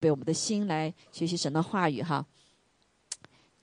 被我们的心来学习神的话语哈。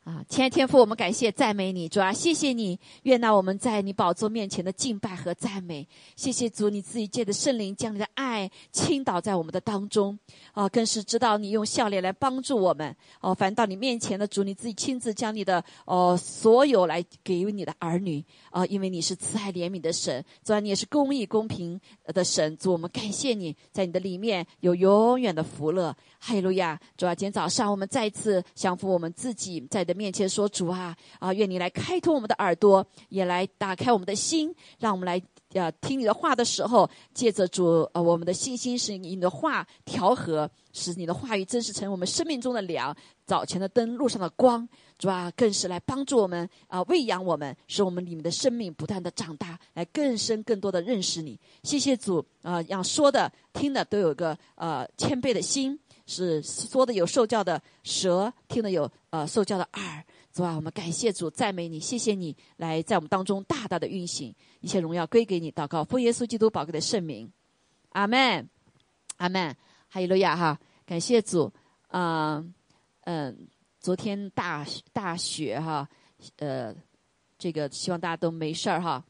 啊，亲爱天父，我们感谢赞美你，主啊，谢谢你，愿那我们在你宝座面前的敬拜和赞美，谢谢主，你自己借的圣灵将你的爱倾倒在我们的当中，啊，更是知道你用笑脸来帮助我们，哦，反到你面前的主，你自己亲自将你的哦所有来给予你的儿女，啊，因为你是慈爱怜悯的神，主啊，你也是公义公平的神，主，我们感谢你在你的里面有永远的福乐。哈利路亚！主啊，今天早上我们再一次降服我们自己，在的面前说：“主啊，啊，愿你来开拓我们的耳朵，也来打开我们的心，让我们来呃听你的话的时候，借着主呃我们的信心，使你的话调和，使你的话语真实成我们生命中的粮，早前的灯，路上的光。主啊，更是来帮助我们啊，喂养我们，使我们里面的生命不断的长大，来更深更多的认识你。谢谢主啊，让说的听的都有个呃谦卑的心。”是说的有受教的舌，听的有呃受教的耳，主啊，我们感谢主，赞美你，谢谢你来在我们当中大大的运行，一切荣耀归给你，祷告奉耶稣基督宝贵的圣名，阿门，阿门，哈利路亚哈，感谢主，嗯嗯，昨天大大雪哈，呃，这个希望大家都没事儿哈，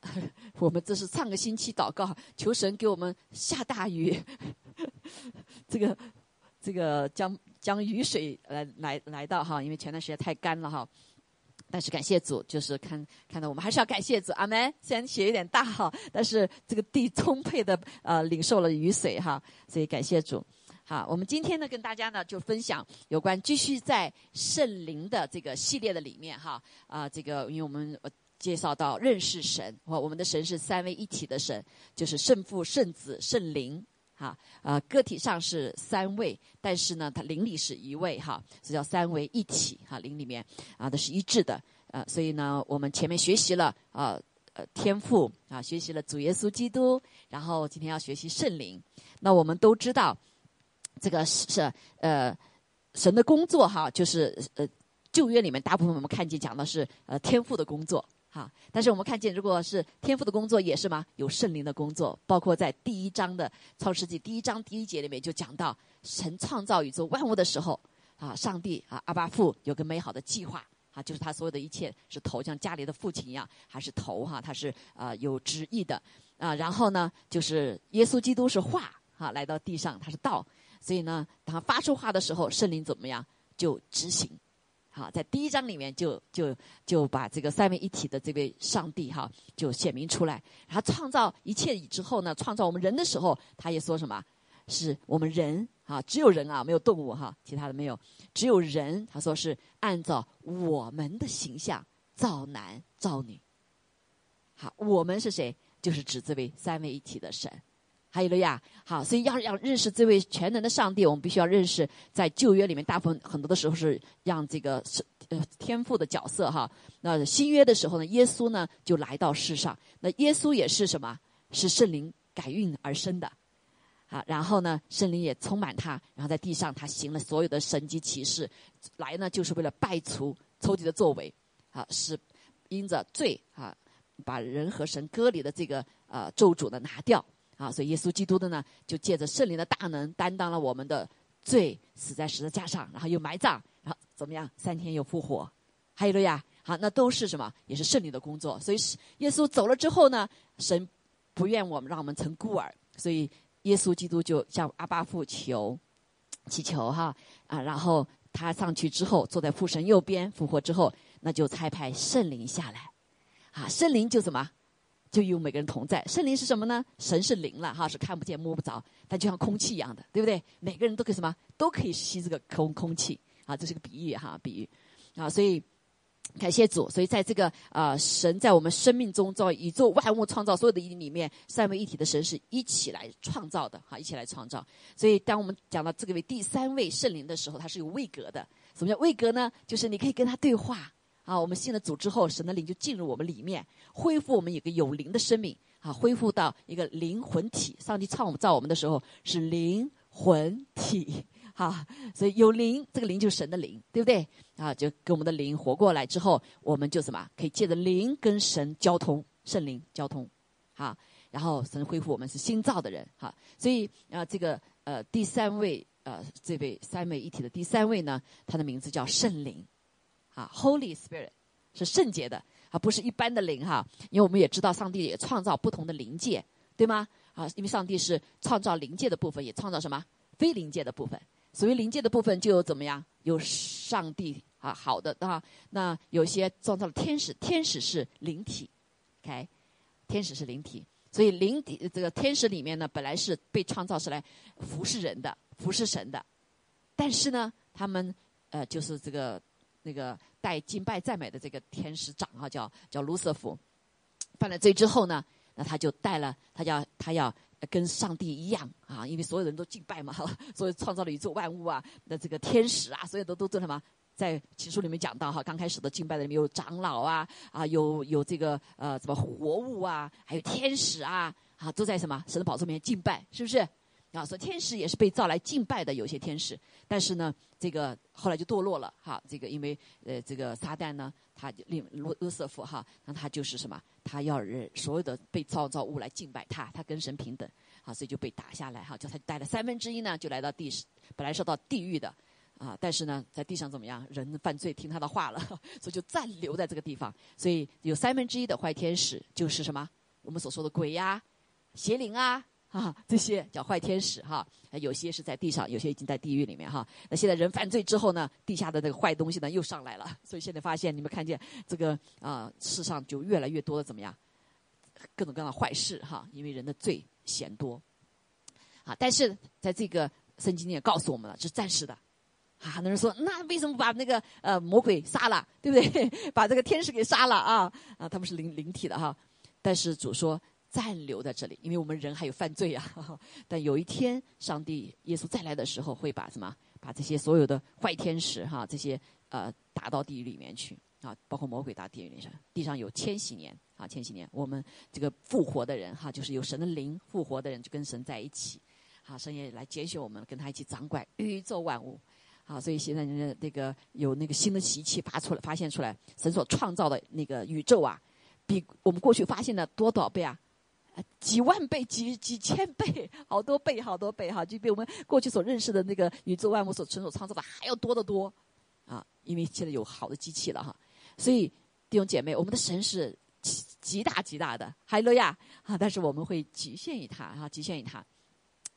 我们这是上个星期祷告，求神给我们下大雨，这个。这个将将雨水来来来到哈，因为前段时间太干了哈。但是感谢主，就是看看到我们还是要感谢主，阿门。虽然雪有点大哈，但是这个地充沛的呃领受了雨水哈，所以感谢主。好，我们今天呢跟大家呢就分享有关继续在圣灵的这个系列的里面哈啊，这个因为我们介绍到认识神，我我们的神是三位一体的神，就是圣父、圣子、圣灵。哈，呃，个体上是三位，但是呢，它灵里是一位，哈，这叫三位一体，哈，灵里面啊都是一致的，呃，所以呢，我们前面学习了啊，呃，天赋啊，学习了主耶稣基督，然后今天要学习圣灵，那我们都知道，这个是呃，神的工作哈，就是呃，旧约里面大部分我们看见讲的是呃天赋的工作。好，但是我们看见，如果是天赋的工作，也是吗？有圣灵的工作，包括在第一章的创世纪第一章第一节里面就讲到，神创造宇宙万物的时候，啊，上帝啊，阿巴父有个美好的计划，啊，就是他所有的一切是头，像家里的父亲一样，还是头哈，他是啊有旨意的，啊，然后呢，就是耶稣基督是话，哈，来到地上他是道，所以呢，当他发出话的时候，圣灵怎么样就执行。好，在第一章里面就就就把这个三位一体的这位上帝哈就显明出来。然后创造一切之后呢，创造我们人的时候，他也说什么？是我们人啊，只有人啊，没有动物哈，其他的没有，只有人。他说是按照我们的形象造男造女。好，我们是谁？就是指这位三位一体的神。还有了呀，好，所以要要认识这位全能的上帝，我们必须要认识，在旧约里面，大部分很多的时候是让这个是呃天赋的角色哈。那新约的时候呢，耶稣呢就来到世上，那耶稣也是什么？是圣灵改运而生的，啊，然后呢，圣灵也充满他，然后在地上他行了所有的神迹奇事，来呢就是为了败除抽屉的作为，啊，是因着罪啊，把人和神割离的这个呃咒诅呢拿掉。啊，所以耶稣基督的呢，就借着圣灵的大能，担当了我们的罪，死在十字架上，然后又埋葬，然后怎么样？三天又复活，还有了呀？好，那都是什么？也是圣灵的工作。所以耶稣走了之后呢，神不愿我们让我们成孤儿，所以耶稣基督就向阿巴父求祈求哈啊，然后他上去之后，坐在父神右边，复活之后，那就差派圣灵下来，啊，圣灵就什么？就有每个人同在，圣灵是什么呢？神是灵了哈，是看不见摸不着，但就像空气一样的，对不对？每个人都可以什么？都可以吸这个空空气啊，这是个比喻哈，比喻啊，所以感谢主，所以在这个啊，神在我们生命中造宇宙万物创造所有的里面，三位一体的神是一起来创造的哈，一起来创造。所以当我们讲到这个为第三位圣灵的时候，它是有位格的。什么叫位格呢？就是你可以跟他对话。啊，我们信了主之后，神的灵就进入我们里面，恢复我们一个有灵的生命啊，恢复到一个灵魂体。上帝创造我们的时候是灵魂体，哈，所以有灵，这个灵就是神的灵，对不对？啊，就跟我们的灵活过来之后，我们就什么可以借着灵跟神交通，圣灵交通，哈，然后神恢复我们是新造的人，哈，所以啊，这个呃第三位呃，这位三位一体的第三位呢，他的名字叫圣灵，啊，Holy Spirit 是圣洁的，啊，不是一般的灵哈。因为我们也知道，上帝也创造不同的灵界，对吗？啊，因为上帝是创造灵界的部分，也创造什么非灵界的部分。所谓灵界的部分，就有怎么样？有上帝啊，好的啊。那有些创造了天使，天使是灵体，OK，天使是灵体。所以灵体这个天使里面呢，本来是被创造是来服侍人的、服侍神的，但是呢，他们呃就是这个那个带敬拜赞美的这个天使长啊，叫叫卢瑟福，犯了罪之后呢，那他就带了他要他要跟上帝一样啊，因为所有人都敬拜嘛，所以创造了宇宙万物啊，那这个天使啊，所有的都做什么？在起书里面讲到哈，刚开始的敬拜的里面有长老啊，啊有有这个呃什么活物啊，还有天使啊，啊都在什么神的宝座面前敬拜，是不是？啊，所以天使也是被造来敬拜的，有些天使，但是呢，这个后来就堕落了哈，这个因为呃这个撒旦呢，他就令罗罗瑟夫哈，那他就是什么，他要人所有的被造造物来敬拜他，他跟神平等，啊，所以就被打下来哈，叫他带了三分之一呢，就来到地，本来是到地狱的。啊，但是呢，在地上怎么样？人犯罪听他的话了，所以就暂留在这个地方。所以有三分之一的坏天使就是什么？我们所说的鬼呀、邪灵啊，啊，这些叫坏天使哈。有些是在地上，有些已经在地狱里面哈。那现在人犯罪之后呢，地下的那个坏东西呢又上来了。所以现在发现，你们看见这个啊，世上就越来越多的怎么样？各种各样的坏事哈，因为人的罪嫌多。啊，但是在这个圣经里也告诉我们了，是暂时的。啊，很多人说，那为什么把那个呃魔鬼杀了，对不对？把这个天使给杀了啊？啊，他们是灵灵体的哈。但是主说暂留在这里，因为我们人还有犯罪啊。但有一天，上帝耶稣再来的时候，会把什么？把这些所有的坏天使哈，这些呃打到地狱里面去啊，包括魔鬼打地狱里面去。地上有千禧年啊，千禧年，我们这个复活的人哈，就是有神的灵复活的人，就跟神在一起。好，神也来拣选我们，跟他一起掌管宇宙万物。好，所以现在那那个有那个新的仪器发出来，发现出来，神所创造的那个宇宙啊，比我们过去发现的多少倍啊？几万倍、几几千 倍，好多倍、好多倍哈，就比我们过去所认识的那个宇宙万物所神所创造的还要多得多啊！因为现在有好的机器了哈，所以弟兄姐妹，我们的神是极极大极大的，海乐亚啊！但是我们会局限于它哈，局限于它。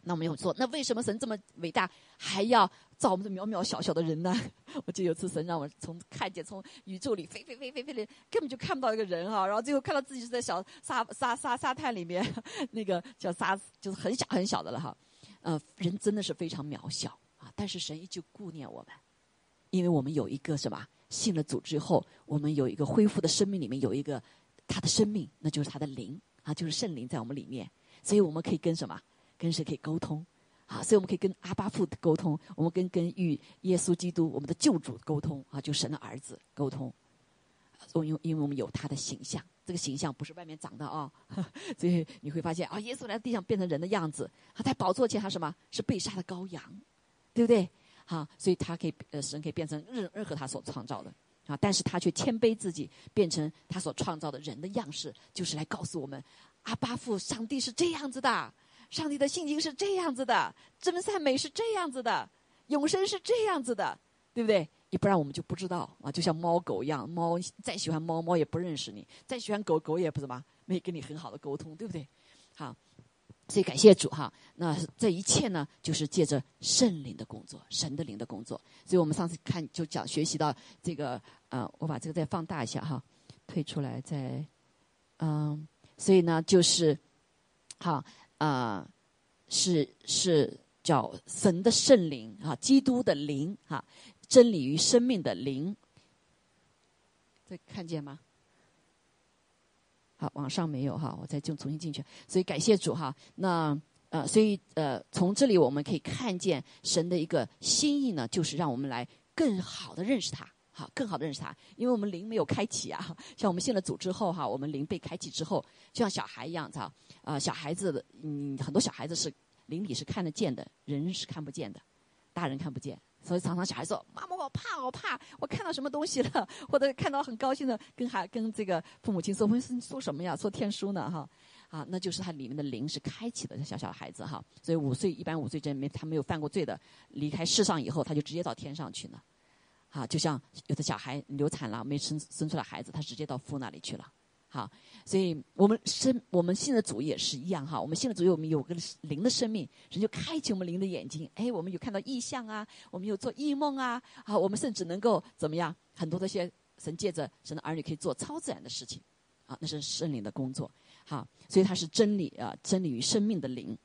那我们有说，那为什么神这么伟大，还要造我们这渺渺小小的人呢？我记得有次神让我从看见从宇宙里飞飞飞飞飞的，根本就看不到一个人哈，然后最后看到自己是在小沙沙沙沙滩里面，那个叫沙就是很小很小的了哈。呃，人真的是非常渺小啊，但是神依旧顾念我们，因为我们有一个什么信了主之后，我们有一个恢复的生命里面有一个他的生命，那就是他的灵啊，就是圣灵在我们里面，所以我们可以跟什么？跟谁可以沟通？啊，所以我们可以跟阿巴父沟通，我们跟跟与耶稣基督我们的救主沟通啊，就神的儿子沟通。因为因为我们有他的形象，这个形象不是外面长的啊，所以你会发现啊，耶稣来到地上变成人的样子，他在宝座前他什么是被杀的羔羊，对不对？好，所以他可以呃神可以变成任任何他所创造的啊，但是他却谦卑自己，变成他所创造的人的样式，就是来告诉我们，阿巴父上帝是这样子的。上帝的性情是这样子的，真善美是这样子的，永生是这样子的，对不对？你不然我们就不知道啊，就像猫狗一样，猫再喜欢猫，猫也不认识你；再喜欢狗狗，也不怎么，没跟你很好的沟通，对不对？好，所以感谢主哈。那这一切呢，就是借着圣灵的工作，神的灵的工作。所以我们上次看就讲学习到这个，呃，我把这个再放大一下哈，退出来再，嗯，所以呢，就是好。啊，是是叫神的圣灵啊，基督的灵哈，真理与生命的灵，这看见吗？好，网上没有哈，我再就重新进去。所以感谢主哈。那呃，所以呃，从这里我们可以看见神的一个心意呢，就是让我们来更好的认识他。好，更好的认识他，因为我们灵没有开启啊。像我们信了主之后，哈，我们灵被开启之后，就像小孩一样，哈，啊，啊小孩子的，嗯，很多小孩子是灵里是看得见的，人是看不见的，大人看不见，所以常常小孩说：“妈妈，我怕，我怕，我看到什么东西了？”或者看到很高兴的跟孩跟这个父母亲说：“说说什么呀？说天书呢？”哈，啊，那就是他里面的灵是开启的，小小孩子哈。所以五岁一般五岁真没他没有犯过罪的，离开世上以后，他就直接到天上去了。啊，就像有的小孩流产了，没生生出来孩子，他直接到父那里去了。好，所以我们生我们信的主也是一样哈。我们信的主，我们有个灵的生命，神就开启我们灵的眼睛。哎，我们有看到异象啊，我们有做异梦啊，啊，我们甚至能够怎么样？很多这些神借着神的儿女可以做超自然的事情，啊，那是圣灵的工作。好，所以它是真理啊，真理与生命的灵。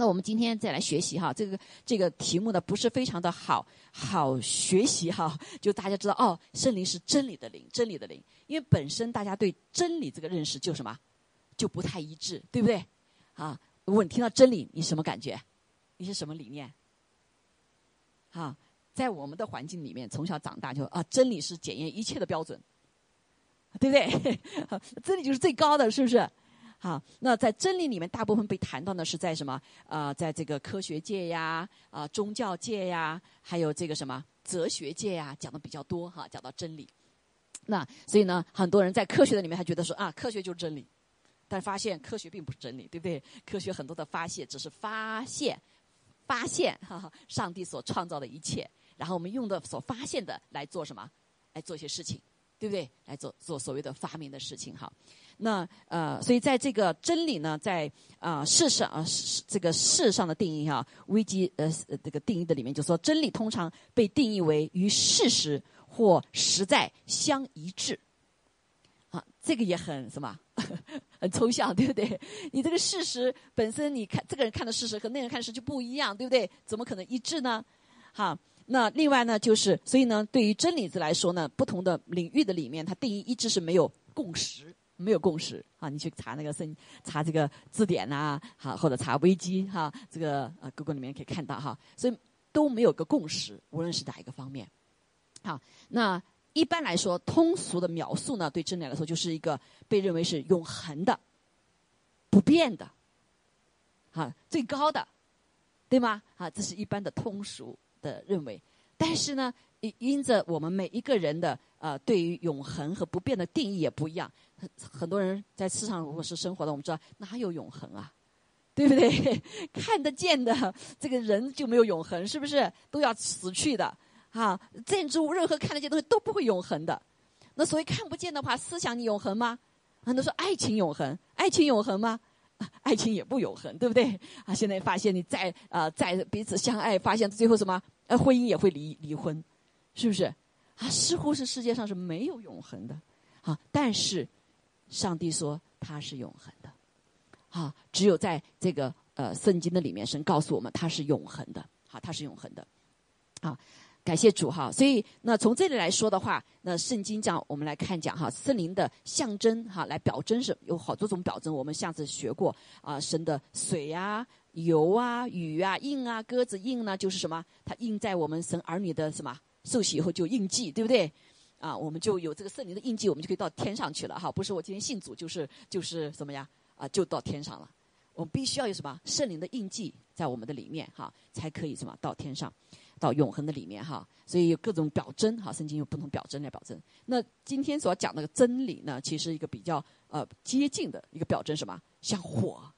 那我们今天再来学习哈，这个这个题目呢不是非常的好好学习哈，就大家知道哦，圣灵是真理的灵，真理的灵，因为本身大家对真理这个认识就什么，就不太一致，对不对？啊，如果你听到真理，你什么感觉？你是什么理念？啊，在我们的环境里面，从小长大就啊，真理是检验一切的标准，对不对？真理就是最高的，是不是？好，那在真理里面，大部分被谈到的是在什么？啊，在这个科学界呀，啊，宗教界呀，还有这个什么哲学界呀，讲的比较多哈。讲到真理，那所以呢，很多人在科学的里面，他觉得说啊，科学就是真理，但发现科学并不是真理，对不对？科学很多的发现只是发现，发现哈哈，上帝所创造的一切，然后我们用的所发现的来做什么？来做一些事情，对不对？来做做所谓的发明的事情哈。那呃，所以在这个真理呢，在啊世上啊这个世上的定义哈，危机呃这个定义的里面就说，真理通常被定义为与事实或实在相一致。啊，这个也很什么，很抽象，对不对？你这个事实本身，你看这个人看的事实和那个人看的事实就不一样，对不对？怎么可能一致呢？好，那另外呢，就是所以呢，对于真理子来说呢，不同的领域的里面，它定义一致是没有共识。没有共识啊！你去查那个圣，查这个字典呐，哈，或者查维基哈，这个啊，Google 里面可以看到哈，所以都没有个共识，无论是哪一个方面。好，那一般来说，通俗的描述呢，对真理来说就是一个被认为是永恒的、不变的，啊，最高的，对吗？啊，这是一般的通俗的认为。但是呢，因因着我们每一个人的呃，对于永恒和不变的定义也不一样。很很多人在世上如果是生活的，我们知道哪有永恒啊？对不对？看得见的这个人就没有永恒，是不是？都要死去的啊！建筑物任何看得见东西都不会永恒的。那所以看不见的话，思想你永恒吗？很多说爱情永恒，爱情永恒吗？爱情也不永恒，对不对？啊，现在发现你再啊再彼此相爱，发现最后什么？呃，婚姻也会离离婚，是不是？啊，似乎是世界上是没有永恒的啊，但是。上帝说他是永恒的，啊，只有在这个呃圣经的里面，神告诉我们他是永恒的，好，他是永恒的，啊，感谢主哈。所以那从这里来说的话，那圣经讲我们来看讲哈，圣灵的象征哈，来表征是有好多种表征。我们上次学过啊，神的水啊、油啊、雨啊、印啊、鸽子印呢，就是什么？它印在我们神儿女的什么受洗以后就印记，对不对？啊，我们就有这个圣灵的印记，我们就可以到天上去了哈。不是我今天信主，就是就是什么呀？啊，就到天上了。我们必须要有什么圣灵的印记在我们的里面哈，才可以什么到天上，到永恒的里面哈。所以有各种表征哈，圣经有不同表征来表征。那今天所要讲的真理呢，其实一个比较呃接近的一个表征什么？像火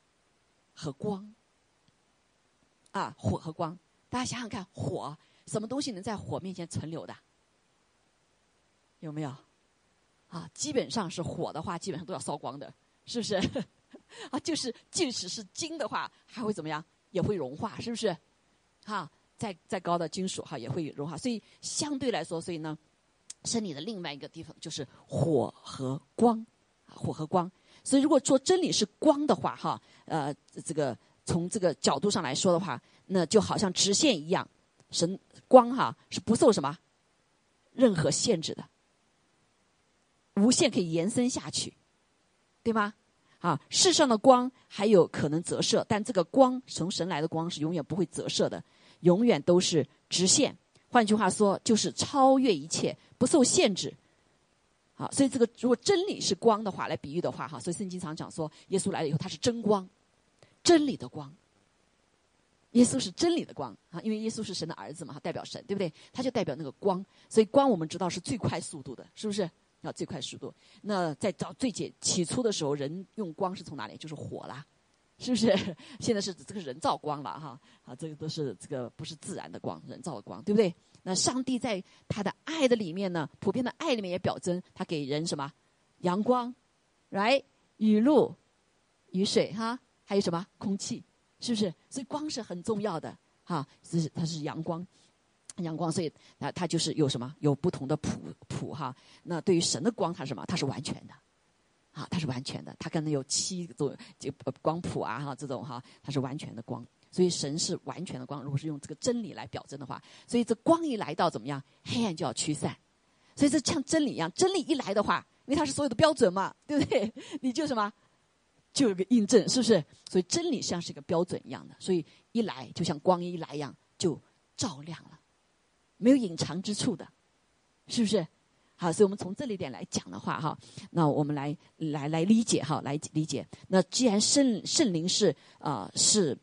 和光啊，火和光。大家想想看，火什么东西能在火面前存留的？有没有？啊，基本上是火的话，基本上都要烧光的，是不是？啊，就是即使是金的话，还会怎么样？也会融化，是不是？哈，再再高的金属哈也会融化，所以相对来说，所以呢，真理的另外一个地方就是火和光，火和光。所以如果说真理是光的话，哈，呃，这个从这个角度上来说的话，那就好像直线一样，神光哈是不受什么任何限制的。无限可以延伸下去，对吗？啊，世上的光还有可能折射，但这个光从神来的光是永远不会折射的，永远都是直线。换句话说，就是超越一切，不受限制。好，所以这个如果真理是光的话，来比喻的话，哈，所以圣经常讲说，耶稣来了以后，他是真光，真理的光。耶稣是真理的光啊，因为耶稣是神的儿子嘛，代表神，对不对？他就代表那个光，所以光我们知道是最快速度的，是不是？啊，最快速度。那在早最简起初的时候，人用光是从哪里？就是火啦，是不是？现在是这个人造光了哈，啊，这个都是这个不是自然的光，人造的光，对不对？那上帝在他的爱的里面呢，普遍的爱里面也表征他给人什么？阳光，来雨露、雨水哈，还有什么？空气，是不是？所以光是很重要的哈，是它是阳光。阳光，所以啊，它就是有什么？有不同的谱谱哈。那对于神的光，它是什么？它是完全的，啊，它是完全的。它可能有七种就光谱啊，哈，这种哈，它是完全的光。所以神是完全的光。如果是用这个真理来表征的话，所以这光一来到，怎么样？黑暗就要驱散。所以这像真理一样，真理一来的话，因为它是所有的标准嘛，对不对？你就什么，就有个印证，是不是？所以真理像是一个标准一样的，所以一来就像光一来一样，就照亮了。没有隐藏之处的，是不是？好，所以我们从这里点来讲的话，哈，那我们来来来理解，哈，来理解。那既然圣圣灵是啊是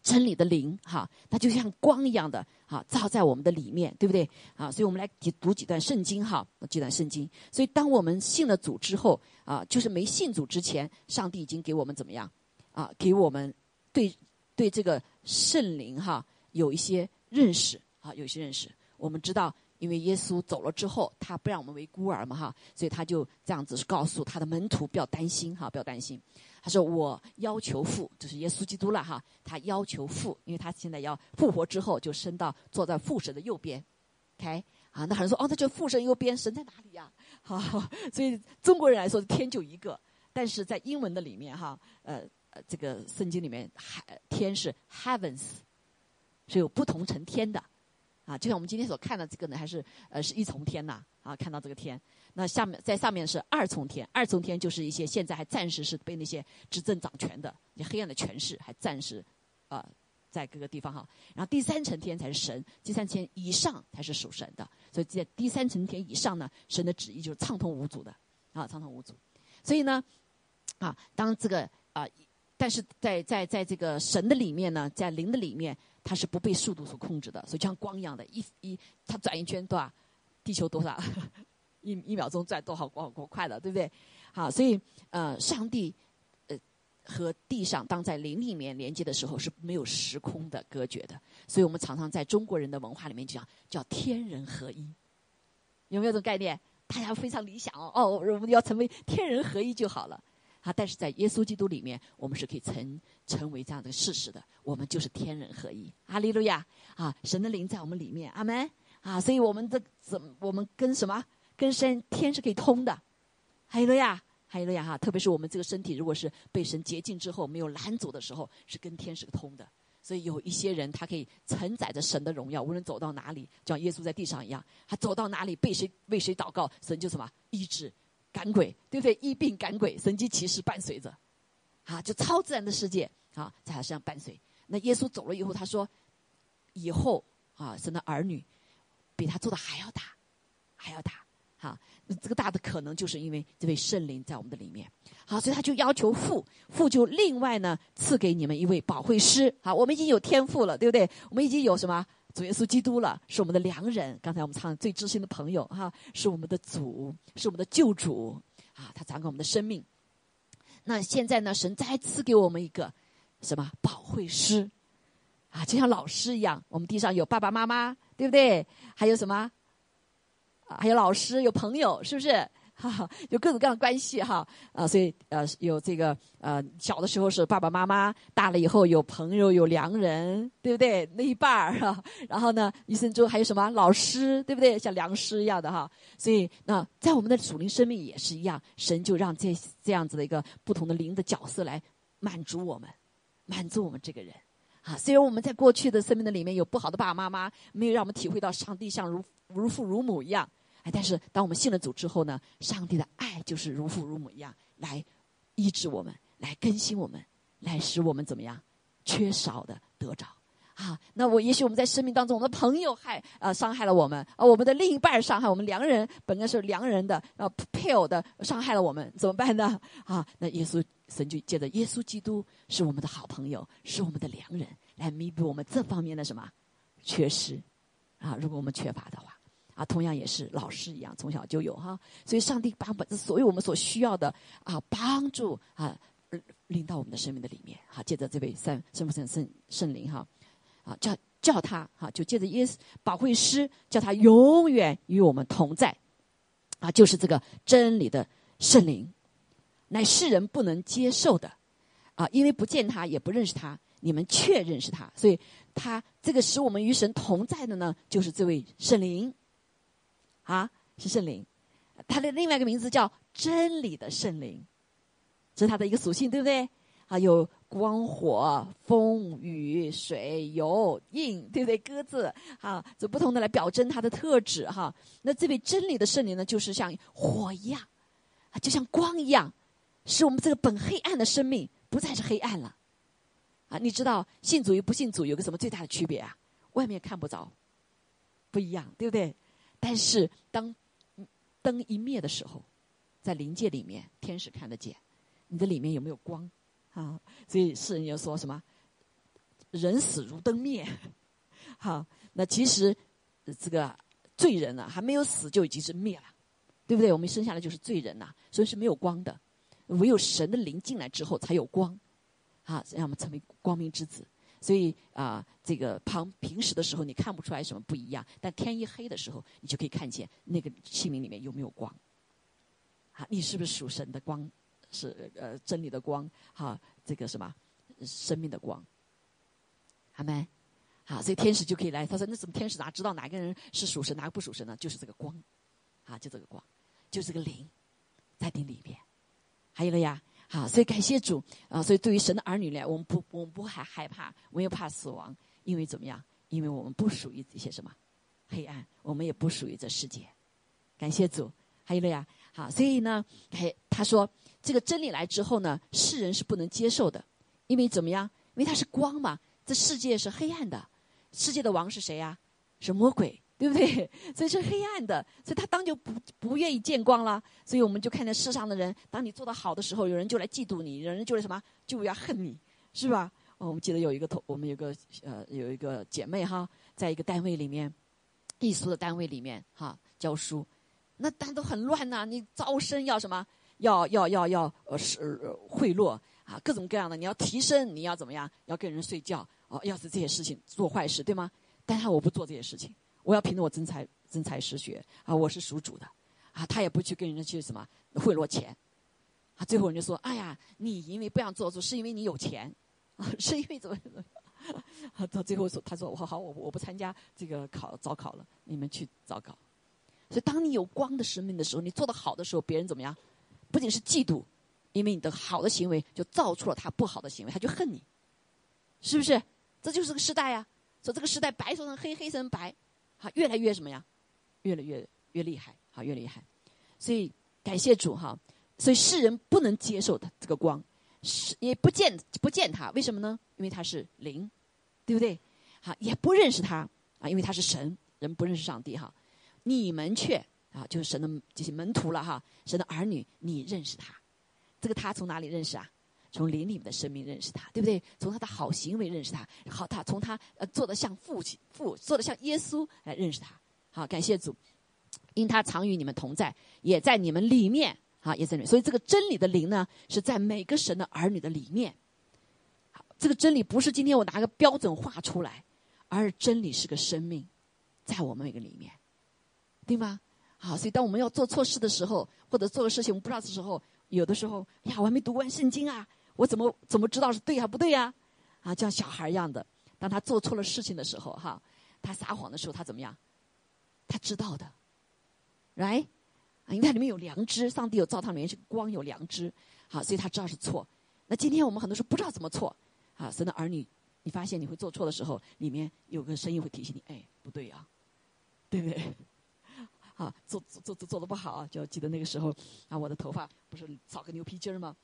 真理的灵，哈，它就像光一样的，哈，照在我们的里面，对不对？啊，所以我们来读几段圣经，哈，几段圣经。所以当我们信了主之后，啊，就是没信主之前，上帝已经给我们怎么样？啊，给我们对对这个圣灵，哈，有一些认识。啊，有些认识，我们知道，因为耶稣走了之后，他不让我们为孤儿嘛，哈，所以他就这样子告诉他的门徒，不要担心，哈，不要担心。他说：“我要求父，就是耶稣基督了，哈，他要求父，因为他现在要复活之后，就升到坐在父神的右边。OK，啊，那很多人说，哦，那就父神右边，神在哪里呀？好，所以中国人来说，天就一个，但是在英文的里面，哈，呃，这个圣经里面，海天是 heavens，是有不同层天的。”啊，就像我们今天所看的这个呢，还是呃是一重天呐，啊，看到这个天，那下面在上面是二重天，二重天就是一些现在还暂时是被那些执政掌权的、那黑暗的权势还暂时，呃，在各个地方哈。然后第三层天才是神，第三层以上才是属神的，所以在第三层天以上呢，神的旨意就是畅通无阻的，啊，畅通无阻。所以呢，啊，当这个啊，但是在在在这个神的里面呢，在灵的里面。它是不被速度所控制的，所以像光一样的，一一它转一圈多少，地球多少，一一秒钟转多少光，多快的，对不对？好，所以呃，上帝呃和地上当在灵里面连接的时候是没有时空的隔绝的，所以我们常常在中国人的文化里面讲叫天人合一，有没有这种概念？大家非常理想哦，哦，我们要成为天人合一就好了。啊！但是在耶稣基督里面，我们是可以成成为这样的事实的。我们就是天人合一，阿利路亚！啊，神的灵在我们里面，阿门！啊，所以我们的怎我们跟什么？跟神天是可以通的，哈利路亚，哈利路亚！哈，特别是我们这个身体，如果是被神洁净之后，没有拦阻的时候，是跟天是通的。所以有一些人，他可以承载着神的荣耀，无论走到哪里，就像耶稣在地上一样，他走到哪里，被谁为谁祷告，神就什么医治。赶鬼，对不对？疫病赶鬼，神迹奇事伴随着，啊，就超自然的世界啊，在他身上伴随。那耶稣走了以后，他说：“以后啊，神的儿女比他做的还要大，还要大。”哈，这个大的可能就是因为这位圣灵在我们的里面。好，所以他就要求父，父就另外呢赐给你们一位保惠师。好，我们已经有天赋了，对不对？我们已经有什么？主耶稣基督了，是我们的良人。刚才我们唱最知心的朋友哈，是我们的主，是我们的救主啊！他掌管我们的生命。那现在呢，神再赐给我们一个什么保惠师啊？就像老师一样，我们地上有爸爸妈妈，对不对？还有什么啊？还有老师，有朋友，是不是？哈哈，有各种各样的关系哈啊，所以呃有这个呃小的时候是爸爸妈妈，大了以后有朋友有良人，对不对？那一半儿哈，然后呢一生中还有什么老师，对不对？像良师一样的哈，所以那在我们的属灵生命也是一样，神就让这这样子的一个不同的灵的角色来满足我们，满足我们这个人啊。虽然我们在过去的生命的里面有不好的爸爸妈妈，没有让我们体会到上帝像如如父如母一样。但是，当我们信了主之后呢，上帝的爱就是如父如母一样来医治我们，来更新我们，来使我们怎么样？缺少的得着啊！那我也许我们在生命当中，我们的朋友害啊伤害了我们啊，我们的另一半伤害我们，良人本该是良人的啊配偶的伤害了我们，怎么办呢？啊，那耶稣神就借着耶稣基督是我们的好朋友，是我们的良人，来弥补我们这方面的什么缺失啊？如果我们缺乏的话。啊，同样也是老师一样，从小就有哈。所以上帝把本所有我们所需要的啊帮助啊，领到我们的生命的里面。好，借着这位圣圣父圣圣圣灵哈，啊叫叫他哈，就借着耶稣保惠师，叫他永远与我们同在。啊，就是这个真理的圣灵，乃世人不能接受的。啊，因为不见他，也不认识他，你们却认识他，所以他这个使我们与神同在的呢，就是这位圣灵。啊，是圣灵，他的另外一个名字叫真理的圣灵，这是他的一个属性，对不对？啊，有光、火、风、雨、水、油、印，对不对？鸽子，啊，这不同的来表征它的特质，哈。那这位真理的圣灵呢，就是像火一样，啊，就像光一样，使我们这个本黑暗的生命不再是黑暗了。啊，你知道信主与不信主有个什么最大的区别啊？外面看不着，不一样，对不对？但是当灯一灭的时候，在灵界里面，天使看得见你的里面有没有光啊？所以世人又说什么“人死如灯灭”。好，那其实这个罪人呢，还没有死就已经是灭了，对不对？我们生下来就是罪人呐，所以是没有光的。唯有神的灵进来之后才有光，啊，让我们成为光明之子。所以啊，这个旁平时的时候你看不出来什么不一样，但天一黑的时候，你就可以看见那个心灵里面有没有光。啊，你是不是属神的光？是呃真理的光？哈，这个什么生命的光？好没？好，所以天使就可以来。他说：“那怎么天使哪知道哪个人是属神，哪个不属神呢？就是这个光，啊，就这个光，就这个灵在你里面。还有了呀。”好，所以感谢主啊！所以对于神的儿女来，我们不，我们不害害怕，我们也怕死亡，因为怎么样？因为我们不属于这些什么黑暗，我们也不属于这世界。感谢主，还有了呀！好，所以呢，嘿，他说这个真理来之后呢，世人是不能接受的，因为怎么样？因为它是光嘛，这世界是黑暗的，世界的王是谁呀？是魔鬼。对不对？所以是黑暗的，所以他当就不不愿意见光了。所以我们就看见世上的人，当你做的好的时候，有人就来嫉妒你，有人就来什么，就要恨你，是吧？哦我们记得有一个同，我们有个呃有一个姐妹哈，在一个单位里面，艺术的单位里面哈教书，那但都很乱呐。你招生要什么？要要要要呃是贿赂啊，各种各样的。你要提升，你要怎么样？要跟人睡觉哦，要是这些事情做坏事，对吗？但是我不做这些事情。我要凭着我真才真才实学啊！我是属主的啊！他也不去跟人家去什么贿赂钱啊！最后人家说：“哎呀，你因为不想做主，是因为你有钱啊？是因为怎么怎么？”到最后说：“他说我好，我我不参加这个考早考了，你们去早考。”所以，当你有光的生命的时候，你做的好的时候，别人怎么样？不仅是嫉妒，因为你的好的行为就造出了他不好的行为，他就恨你，是不是？这就是个时代呀！说这个时代白说成黑，黑成白。好，越来越什么呀？越来越越厉害，好，越厉害。所以感谢主哈。所以世人不能接受他这个光，是也不见不见他，为什么呢？因为他是灵，对不对？好，也不认识他啊，因为他是神，人不认识上帝哈。你们却啊，就是神的这些门徒了哈，神的儿女，你认识他。这个他从哪里认识啊？从灵里面的生命认识他，对不对？从他的好行为认识他，好他从他呃做的像父亲父做的像耶稣来认识他。好，感谢主，因他常与你们同在，也在你们里面好，也在里面。所以这个真理的灵呢，是在每个神的儿女的里面。好，这个真理不是今天我拿个标准画出来，而真理是个生命，在我们每个里面，对吗？好，所以当我们要做错事的时候，或者做个事情我们不知道的时候，有的时候呀，我还没读完圣经啊。我怎么怎么知道是对还不对呀？啊，像小孩一样的，当他做错了事情的时候，哈，他撒谎的时候，他怎么样？他知道的，right？啊，因为它里面有良知，上帝有造他里面是光，有良知，好，所以他知道是错。那今天我们很多时候不知道怎么错，啊，神的儿女，你发现你会做错的时候，里面有个声音会提醒你，哎，不对呀，对不对？啊，做做做做的不好，就记得那个时候，啊，我的头发不是找个牛皮筋儿吗？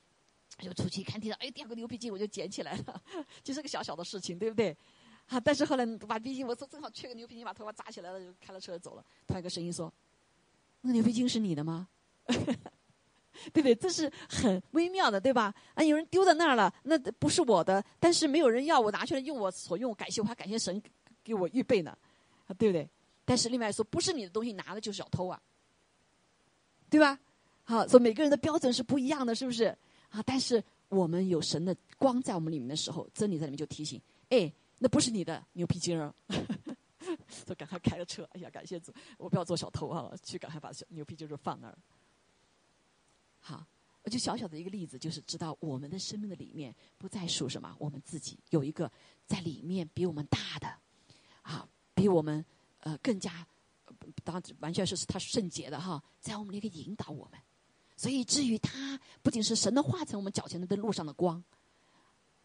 就出去看地上，哎，掉个牛皮筋，我就捡起来了，就是个小小的事情，对不对？啊，但是后来把皮筋，我说正好缺个牛皮筋，把头发扎起来了，就开了车走了。突然一个声音说：“那牛皮筋是你的吗？” 对不对？这是很微妙的，对吧？啊，有人丢在那儿了，那不是我的，但是没有人要，我拿去了用我所用，感谢我还感谢神给我预备呢，啊，对不对？但是另外说，不是你的东西拿的就是小偷啊，对吧？好，所以每个人的标准是不一样的，是不是？啊，但是我们有神的光在我们里面的时候，真理在里面就提醒，哎，那不是你的牛皮筋儿，就赶快开个车，哎呀，感谢主，我不要做小偷啊，去赶快把小牛皮筋儿放那儿。好，我就小小的一个例子，就是知道我们的生命的里面不再属什么，我们自己有一个在里面比我们大的，啊，比我们。呃，更加，当然完全是他圣洁的哈，在我们那个引导我们，所以至于他不仅是神的化成我们脚前的灯路上的光，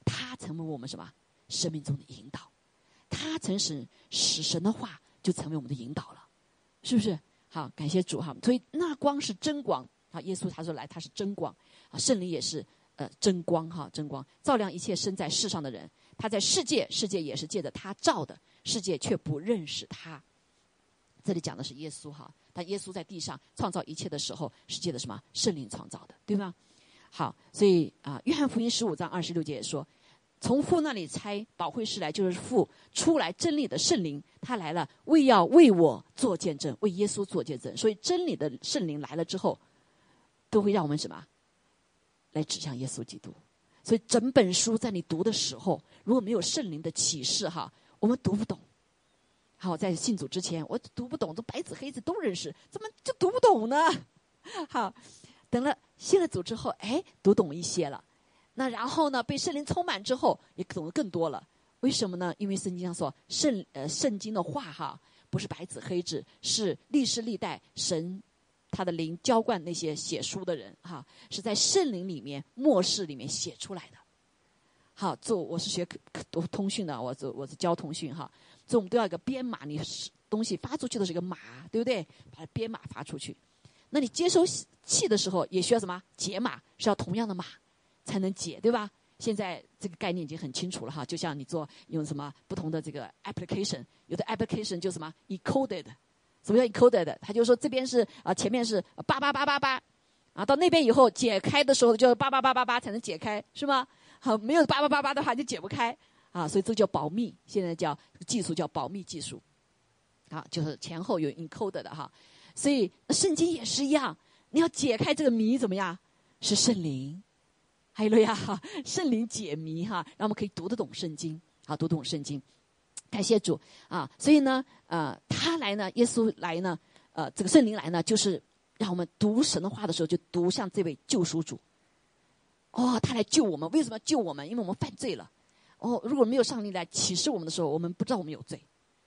他成为我们什么生命中的引导，他曾使使神的话就成为我们的引导了，是不是？好，感谢主哈。所以那光是真光啊，耶稣他说来他是真光啊，圣灵也是呃真光哈，真光照亮一切生在世上的人。他在世界，世界也是借着他照的，世界却不认识他。这里讲的是耶稣哈，他耶稣在地上创造一切的时候，是借的什么圣灵创造的，对吗？好，所以啊，约翰福音十五章二十六节也说，从父那里差保惠师来，就是父出来真理的圣灵，他来了，为要为我做见证，为耶稣做见证。所以真理的圣灵来了之后，都会让我们什么来指向耶稣基督。所以整本书在你读的时候，如果没有圣灵的启示，哈，我们读不懂。好，在信主之前，我读不懂，这白纸黑字都认识，怎么就读不懂呢？好，等了信了主之后，哎，读懂一些了。那然后呢，被圣灵充满之后，也懂得更多了。为什么呢？因为圣经上说，圣呃圣经的话哈，不是白纸黑字，是历史历代神。他的灵浇灌那些写书的人，哈，是在圣灵里面末世里面写出来的。好，做我是学读通讯的，我做我是教通讯哈，所以我们都要一个编码，你东西发出去的是一个码，对不对？把它编码发出去。那你接收器的时候也需要什么解码？是要同样的码才能解，对吧？现在这个概念已经很清楚了哈，就像你做用什么不同的这个 application，有的 application 就什么 encoded。什么叫 encoded？他就说这边是啊，前面是八八八八八，啊，到那边以后解开的时候就八八八八八才能解开，是吗？好，没有八八八八的话就解不开，啊，所以这叫保密，现在叫技术叫保密技术，啊，就是前后有 encode 的哈。所以圣经也是一样，你要解开这个谜怎么样？是圣灵，还有了呀，圣灵解谜哈，让我们可以读得懂圣经，啊，读懂圣经。感谢主啊！所以呢，呃，他来呢，耶稣来呢，呃，这个圣灵来呢，就是让我们读神的话的时候，就读像这位救赎主。哦，他来救我们，为什么要救我们？因为我们犯罪了。哦，如果没有上帝来启示我们的时候，我们不知道我们有罪，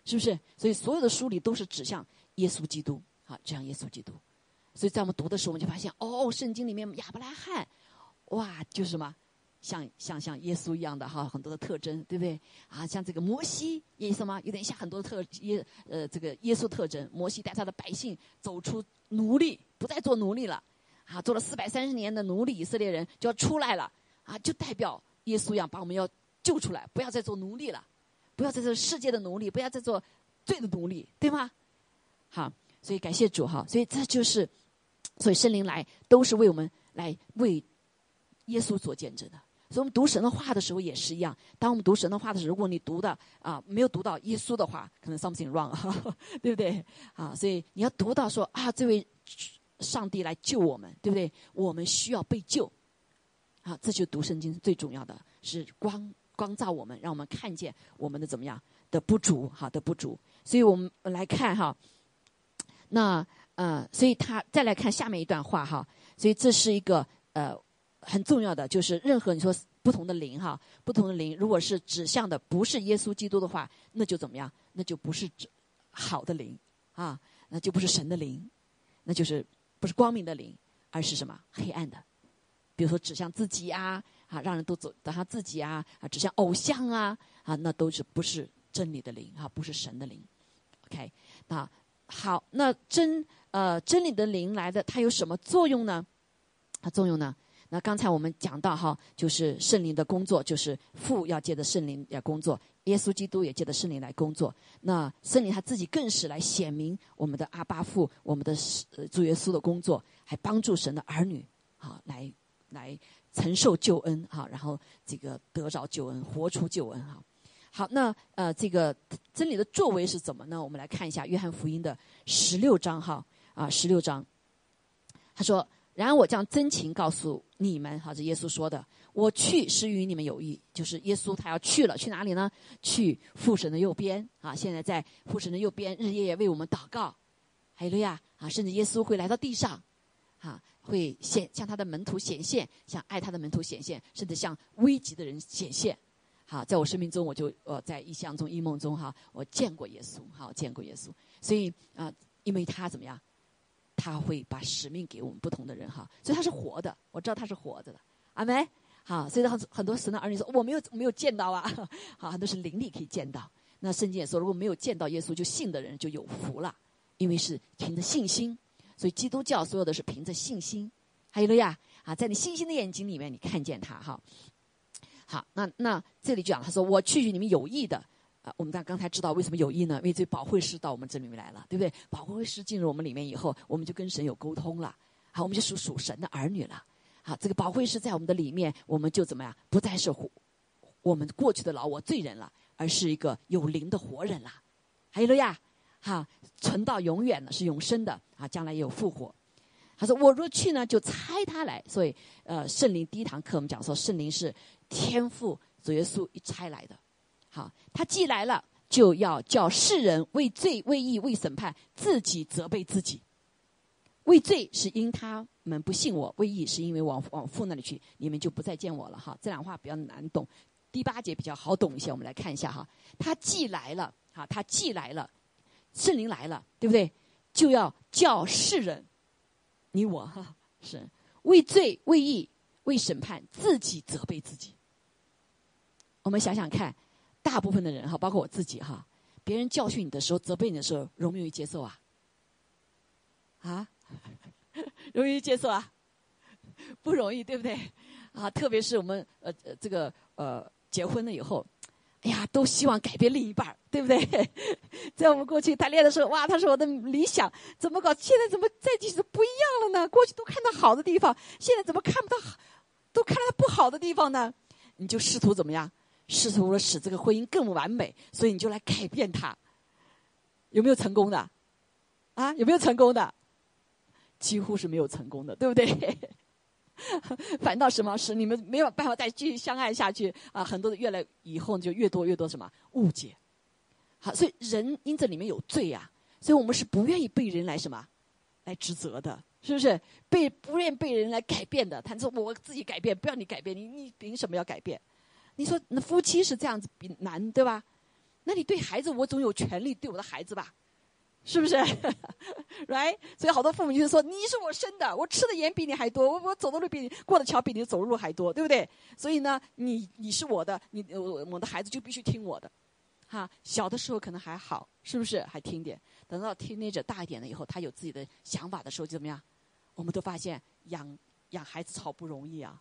是不是？所以所有的书里都是指向耶稣基督，啊，指向耶稣基督。所以在我们读的时候，我们就发现，哦，圣经里面亚伯拉罕，哇，就是什么？像像像耶稣一样的哈，很多的特征，对不对？啊，像这个摩西也什么，有点像很多的特耶呃这个耶稣特征。摩西带他的百姓走出奴隶，不再做奴隶了，啊，做了四百三十年的奴隶，以色列人就要出来了，啊，就代表耶稣一样，把我们要救出来，不要再做奴隶了，不要再做世界的奴隶，不要再做罪的奴隶，对吗？好，所以感谢主哈，所以这就是，所以圣灵来都是为我们来为耶稣做见证的。所以我们读神的话的时候也是一样。当我们读神的话的时候，如果你读的啊没有读到耶稣的话，可能 something wrong，对不对？啊，所以你要读到说啊，这位上帝来救我们，对不对？我们需要被救。啊，这就读圣经最重要的是光光照我们，让我们看见我们的怎么样的不足，好的不足。所以我们来看哈，那呃，所以他再来看下面一段话哈，所以这是一个呃。很重要的就是，任何你说不同的灵哈，不同的灵，如果是指向的不是耶稣基督的话，那就怎么样？那就不是好的灵啊，那就不是神的灵，那就是不是光明的灵，而是什么黑暗的？比如说指向自己啊，啊，让人都走走向自己啊，啊，指向偶像啊，啊，那都是不是真理的灵啊，不是神的灵。OK，那好，那真呃真理的灵来的，它有什么作用呢？它作用呢？那刚才我们讲到哈，就是圣灵的工作，就是父要借着圣灵来工作，耶稣基督也借着圣灵来工作。那圣灵他自己更是来显明我们的阿巴父，我们的呃主耶稣的工作，还帮助神的儿女啊，来来承受救恩哈，然后这个得着救恩，活出救恩哈。好，那呃，这个真理的作为是怎么呢？我们来看一下约翰福音的十六章哈啊，十六章，他说：“然而我将真情告诉你们，哈，这耶稣说的，我去是与你们有益。就是耶稣他要去了，去哪里呢？去父神的右边啊！现在在父神的右边，日夜夜为我们祷告。还有了呀啊，甚至耶稣会来到地上，啊，会显向他的门徒显现，向爱他的门徒显现，甚至向危急的人显现。”好，在我生命中，我就呃，在异象中、异梦中，哈，我见过耶稣，好，见过耶稣。所以啊，因为他怎么样，他会把使命给我们不同的人，哈，所以他是活的，我知道他是活着的，阿梅。好，所以很很多神的儿女说，我没有没有见到啊，好，很多是灵力可以见到。那圣经也说，如果没有见到耶稣就信的人就有福了，因为是凭着信心。所以基督教所有的是凭着信心。哈利路亚，啊，在你信心的眼睛里面，你看见他，哈。好，那那这里讲，他说我去与你们有益的，啊，我们刚刚才知道为什么有益呢？因为这保惠师到我们这里面来了，对不对？保惠师进入我们里面以后，我们就跟神有沟通了，好，我们就属属神的儿女了。好，这个保惠师在我们的里面，我们就怎么样？不再是我们过去的老我罪人了，而是一个有灵的活人了。还有了呀，哈，存到永远的，是永生的啊，将来也有复活。他说我若去呢，就差他来。所以，呃，圣灵第一堂课我们讲说，圣灵是。天赋主耶稣一差来的，好，他既来了，就要叫世人为罪、为义、为审判，自己责备自己。为罪是因他们不信我，为义是因为往往父那里去，你们就不再见我了。哈，这两话比较难懂，第八节比较好懂一些。我们来看一下哈，他既来了，哈，他既来了，圣灵来了，对不对？就要叫世人，你我哈 是为罪、为义、为审判，自己责备自己。我们想想看，大部分的人哈，包括我自己哈，别人教训你的时候、责备你的时候，容不容易接受啊？啊，容易接受啊？不容易，对不对？啊，特别是我们呃呃这个呃结婚了以后，哎呀，都希望改变另一半对不对？在我们过去谈恋爱的时候，哇，他是我的理想，怎么搞？现在怎么在一起都不一样了呢？过去都看到好的地方，现在怎么看不到好，都看到不好的地方呢？你就试图怎么样？试图了使这个婚姻更完美，所以你就来改变它，有没有成功的？啊，有没有成功的？几乎是没有成功的，对不对？反倒什么是你们没有办法再继续相爱下去啊？很多的越来以后就越多越多什么误解。好，所以人因这里面有罪呀，所以我们是不愿意被人来什么来指责的，是不是？被不愿被人来改变的，他说我自己改变，不要你改变，你你凭什么要改变？你说那夫妻是这样子比难对吧？那你对孩子，我总有权利对我的孩子吧？是不是？right？所以好多父母就是说，你是我生的，我吃的盐比你还多，我我走的路比你过的桥比你走的路还多，对不对？所以呢，你你是我的，你我我的孩子就必须听我的，哈。小的时候可能还好，是不是？还听点。等到听那者大一点了以后，他有自己的想法的时候，就怎么样？我们都发现养养孩子好不容易啊。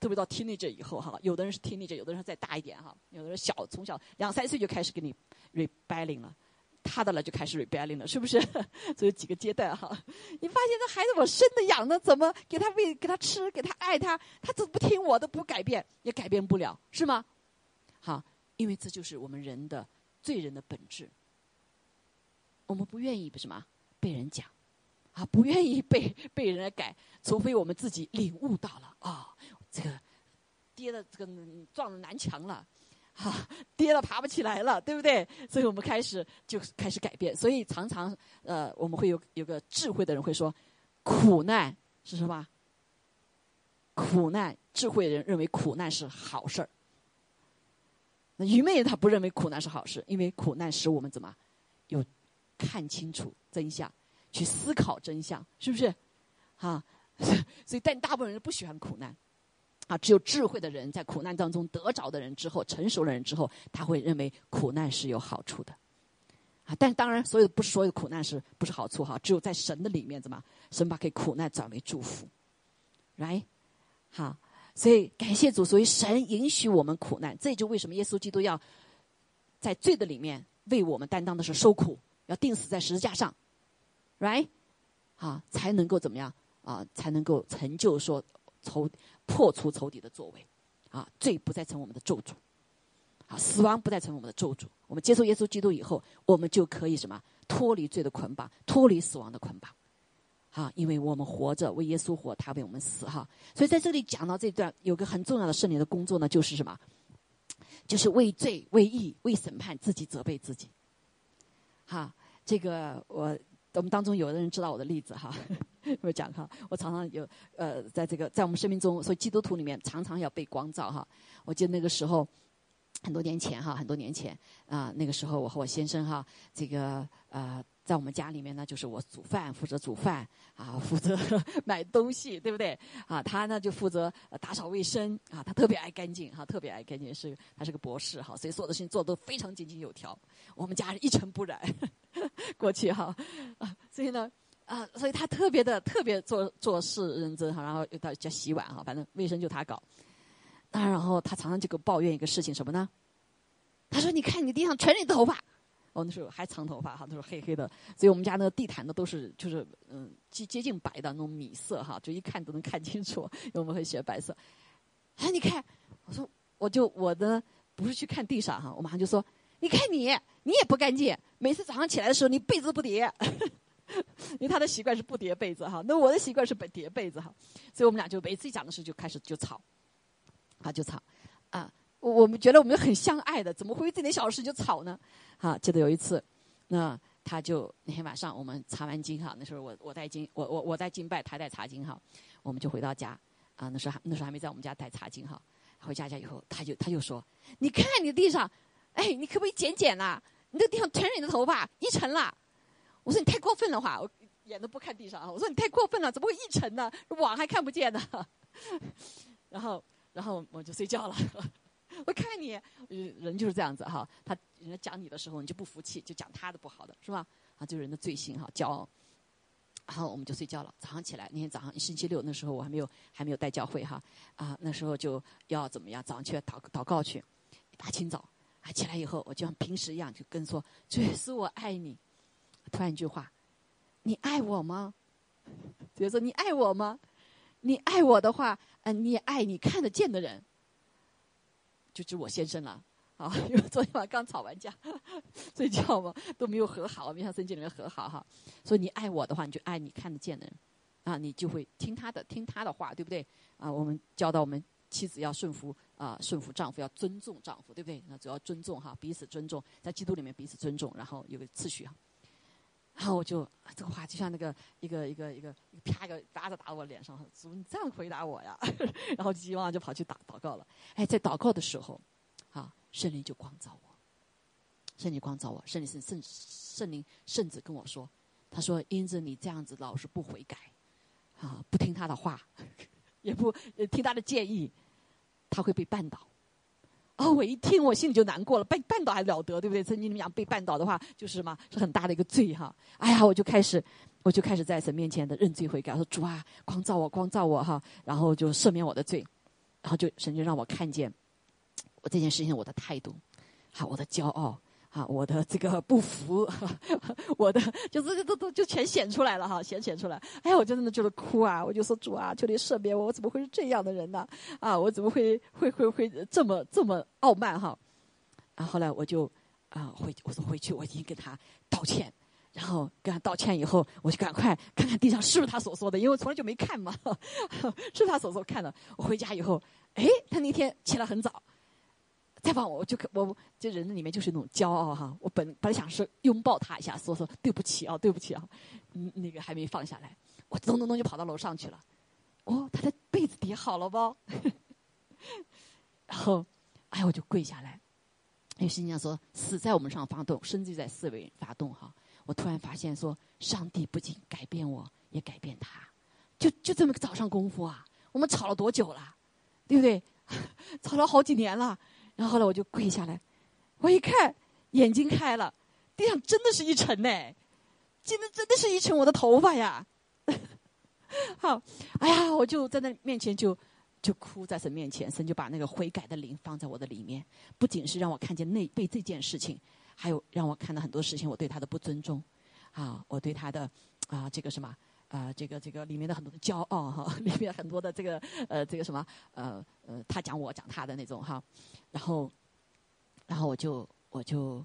特别到 teenager 以后哈，有的人是 teenager，有的人再大一点哈，有的人小从小两三岁就开始给你 rebelling 了，他的了就开始 rebelling 了，是不是？这有几个阶段哈。你发现这孩子我生的养的，怎么给他喂给他吃给他爱他，他怎么不听我的不改变也改变不了，是吗？好，因为这就是我们人的罪人的本质。我们不愿意什么被人讲，啊，不愿意被被人来改，除非我们自己领悟到了啊。这个跌的这个撞了南墙了，哈，跌了爬不起来了，对不对？所以我们开始就开始改变。所以常常呃，我们会有有个智慧的人会说，苦难是什么？苦难，智慧的人认为苦难是好事儿。那愚昧人他不认为苦难是好事，因为苦难使我们怎么有看清楚真相，去思考真相，是不是？哈，所以但大部分人不喜欢苦难。啊，只有智慧的人在苦难当中得着的人之后，成熟的人之后，他会认为苦难是有好处的。啊，但当然，所有不是所有的苦难是不是好处哈？只有在神的里面，怎么神把给苦难转为祝福，right？好，所以感谢主，所以神允许我们苦难，这就为什么耶稣基督要在罪的里面为我们担当的是受苦，要钉死在十字架上，right？好，才能够怎么样啊？才能够成就说从。破除仇敌的作为，啊，罪不再成我们的咒诅。啊，死亡不再成为我们的咒诅。我们接受耶稣基督以后，我们就可以什么脱离罪的捆绑，脱离死亡的捆绑。啊，因为我们活着为耶稣活，他为我们死哈。所以在这里讲到这段，有个很重要的圣灵的工作呢，就是什么？就是为罪、为义、为审判自己责备自己。哈，这个我我们当中有的人知道我的例子哈，我讲哈，我常常有呃，在这个在我们生命中，所以基督徒里面常常要被光照哈。我记得那个时候。很多年前哈，很多年前啊，那个时候我和我先生哈，这个呃，在我们家里面呢，就是我煮饭，负责煮饭啊，负责 买东西，对不对？啊，他呢就负责打扫卫生啊，他特别爱干净哈，特别爱干净，是他是个博士哈，所以所有的事情做的都非常井井有条。我们家一尘不染，过去哈啊，所以呢啊，所以他特别的特别做做事认真哈，然后又到家洗碗哈，反正卫生就他搞。那，然后他常常就给我抱怨一个事情，什么呢？他说：“你看你地上全是头发。”我那时候还长头发哈，那时候黑黑的，所以我们家那个地毯呢都是就是嗯接接近白的那种米色哈，就一看都能看清楚，因为我们会选白色。哎，你看，我说我就我的不是去看地上哈，我马上就说：“你看你，你也不干净，每次早上起来的时候你被子不叠。” 因为他的习惯是不叠被子哈，那我的习惯是叠叠被子哈，所以我们俩就每次一讲的时候就开始就吵。啊，就吵，啊，我们觉得我们很相爱的，怎么会这点小事就吵呢？啊，记得有一次，那他就那天晚上我们查完经哈，那时候我我在经，我我我在经拜，他在查经哈，我们就回到家，啊，那时候还那时候还没在我们家带查经哈，回家家以后，他就他就说，你看你地上，哎，你可不可以剪剪呐？你这地上全是你的头发，一层了。我说你太过分了话，我眼都不看地上啊，我说你太过分了，怎么会一沉呢？网还看不见呢。然后。然后我就睡觉了。我看你，人就是这样子哈。他人家讲你的时候，你就不服气，就讲他的不好的，是吧？啊，就是人的罪性哈，骄傲。然后我们就睡觉了。早上起来，那天早上星期六，那时候我还没有还没有带教会哈。啊，那时候就要怎么样？早上去祷祷告去，一大清早啊，起来以后，我就像平时一样，就跟说：“主耶稣，我爱你。”突然一句话：“你爱我吗？”主耶稣，你爱我吗？你爱我的话。嗯，你也爱你看得见的人，就指我先生了 啊！因为昨天晚上刚吵完架，睡觉嘛都没有和好，没像圣经里面和好哈。所以你爱我的话，你就爱你看得见的人啊，你就会听他的，听他的话，对不对？啊，我们教导我们妻子要顺服啊，顺服丈夫，要尊重丈夫，对不对？那主要尊重哈，彼此尊重，在基督里面彼此尊重，然后有个次序哈。然后我就这个话就像那个一个一个一个啪一个巴子打我脸上，怎么你这样回答我呀？然后急忙就跑去祷祷告了。哎，在祷告的时候，啊，圣灵就光照我，圣灵光照我，圣灵圣圣圣灵甚至跟我说，他说因着你这样子老是不悔改，啊，不听他的话，也不听他的建议，他会被绊倒。哦，我一听，我心里就难过了。绊绊倒还了得，对不对？曾经你们讲被绊倒的话，就是什么？是很大的一个罪哈。哎呀，我就开始，我就开始在神面前的认罪悔改，说主啊，光照我，光照我哈。然后就赦免我的罪，然后就神就让我看见我这件事情我的态度，好，我的骄傲。啊，我的这个不服，我的就是都都就全显出来了哈，显显出来。哎呀，我真的就是哭啊！我就说主啊，求你赦免我，我怎么会是这样的人呢？啊，我怎么会会会会这么这么傲慢哈？啊，后来我就啊回我说回去，我已经跟他道歉，然后跟他道歉以后，我就赶快看看地上是不是他所说的，因为我从来就没看嘛，是他所说看的。我回家以后，哎，他那天起来很早。再放我，我就我这人里面就是那种骄傲哈。我本本来想是拥抱他一下，说说对不起啊，对不起啊。嗯，那个还没放下来，我咚咚咚就跑到楼上去了。哦，他的被子叠好了不？然后，哎，我就跪下来。有心想说，死在我们上发动，生就在四维发动哈。我突然发现说，上帝不仅改变我，也改变他。就就这么个早上功夫啊，我们吵了多久了？对不对？吵了好几年了。然后后来我就跪下来，我一看眼睛开了，地上真的是一层呢，真的真的是一层我的头发呀！好，哎呀，我就在那面前就就哭在神面前，神就把那个悔改的灵放在我的里面，不仅是让我看见那被这件事情，还有让我看到很多事情，我对他的不尊重，啊，我对他的啊这个什么啊这个这个里面的很多的骄傲哈，里面很多的这个呃这个什么呃呃他讲我讲他的那种哈。然后，然后我就我就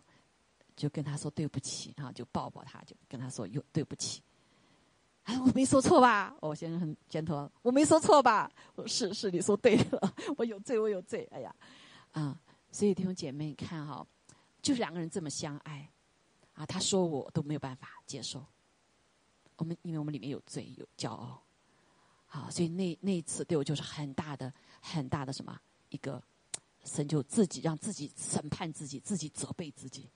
就跟他说对不起，然后就抱抱他，就跟他说有对不起。哎，我没说错吧？我先生很肩头，我没说错吧？我是是，你说对了，我有罪，我有罪。哎呀，啊，所以弟兄姐妹，你看哈，就是两个人这么相爱，啊，他说我都没有办法接受。我们因为我们里面有罪，有骄傲。好，所以那那一次对我就是很大的、很大的什么一个，神就自己让自己审判自己，自己责备自己。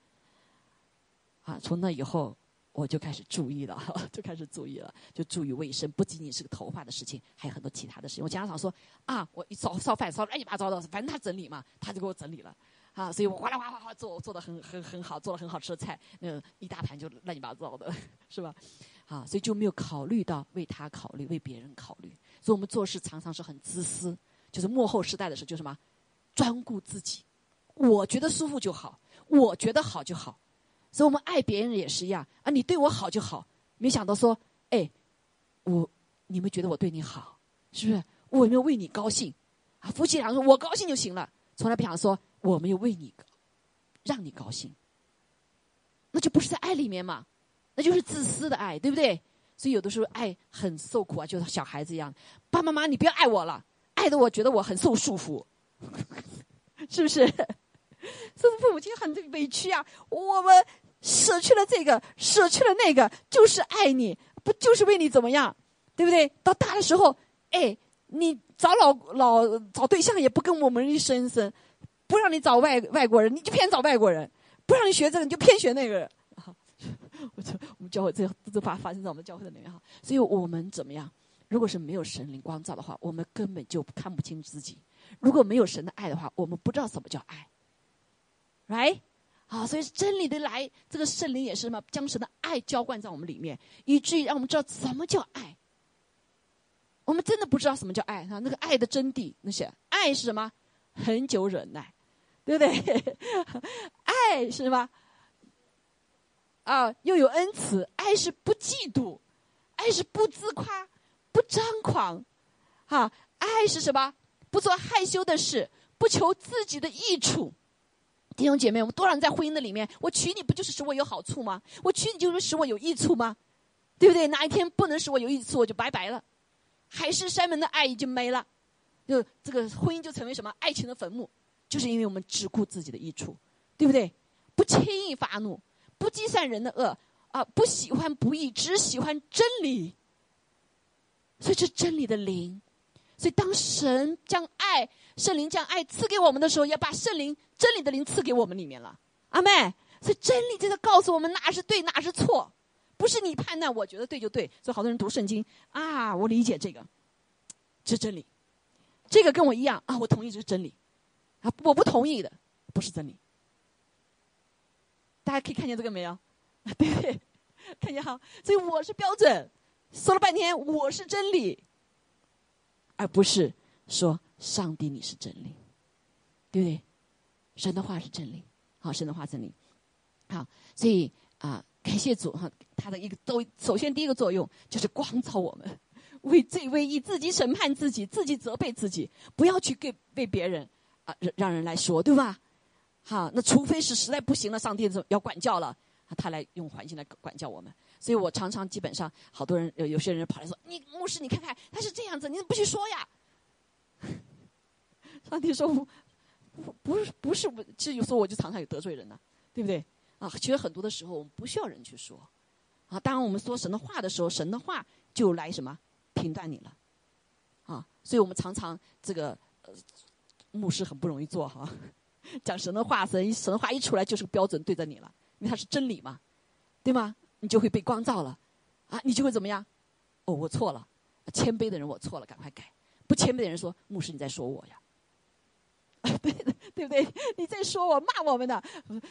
啊，从那以后我就开始注意了，就开始注意了，就注意卫生，不仅仅是个头发的事情，还有很多其他的事情。我家长说啊，我一烧烧饭烧乱七八糟的，反正他整理嘛，他就给我整理了。啊，所以我哗啦哗啦哗做做的很很很好，做了很好吃的菜，那一大盘就乱七八糟的，是吧？啊，所以就没有考虑到为他考虑，为别人考虑。所以我们做事常常是很自私，就是幕后时代的时候，就什么专顾自己，我觉得舒服就好，我觉得好就好。所以我们爱别人也是一样啊，你对我好就好。没想到说，哎，我你们觉得我对你好，是不是？我有没有为你高兴？啊，夫妻俩说我高兴就行了，从来不想说我没有为你让你高兴，那就不是在爱里面嘛。那就是自私的爱，对不对？所以有的时候爱很受苦啊，就像小孩子一样。爸爸妈妈，你不要爱我了，爱的我觉得我很受束缚，是不是？所以父母亲很委屈啊。我们舍去了这个，舍去了那个，就是爱你，不就是为你怎么样，对不对？到大的时候，哎，你找老老找对象也不跟我们一生生，不让你找外外国人，你就偏找外国人；不让你学这个，你就偏学那个。我就我们教会这这发发生在我们教会的里面哈，所以我们怎么样？如果是没有神灵光照的话，我们根本就看不清自己；如果没有神的爱的话，我们不知道什么叫爱。来，好，所以真理的来，这个圣灵也是什么？将神的爱浇灌在我们里面，以至于让我们知道什么叫爱。我们真的不知道什么叫爱哈，那个爱的真谛，那些爱是什么？恒久忍耐，对不对？爱是什么？啊，又有恩慈，爱是不嫉妒，爱是不自夸，不张狂，哈，爱是什么？不做害羞的事，不求自己的益处。弟兄姐妹，我们多少人在婚姻的里面？我娶你不就是使我有好处吗？我娶你就是使我有益处吗？对不对？哪一天不能使我有益处，我就拜拜了。海誓山盟的爱已经没了，就这个婚姻就成为什么？爱情的坟墓，就是因为我们只顾自己的益处，对不对？不轻易发怒。不计算人的恶啊，不喜欢不义，只喜欢真理。所以这真理的灵，所以当神将爱圣灵将爱赐给我们的时候，要把圣灵真理的灵赐给我们里面了。阿妹，所以真理就在告诉我们哪是对，哪是错，不是你判断，我觉得对就对。所以好多人读圣经啊，我理解这个，这是真理，这个跟我一样啊，我同意这是真理啊，我不同意的不是真理。大家可以看见这个没有？对？看见哈？所以我是标准，说了半天我是真理，而不是说上帝你是真理，对不对？神的话是真理，好，神的话真理，好，所以啊，感谢主哈，他的一个都首先第一个作用就是光照我们，为罪为义，自己审判自己，自己责备自己，不要去给被别人啊让让人来说，对吧？好，那除非是实在不行了，上帝要管教了，他来用环境来管教我们。所以我常常基本上，好多人有有些人跑来说：“你牧师，你看看他是这样子，你怎么不去说呀？” 上帝说：“不，不是，不是，其实有时候我就常常有得罪人呢，对不对？啊，其实很多的时候我们不需要人去说，啊，当我们说神的话的时候，神的话就来什么评断你了，啊，所以我们常常这个呃，牧师很不容易做哈。” 讲神的话，神神话一出来就是标准对着你了，因为它是真理嘛，对吗？你就会被光照了，啊，你就会怎么样？哦，我错了，谦卑的人我错了，赶快改；不谦卑的人说，牧师你在说我呀，对对不对？你在说我骂我们的，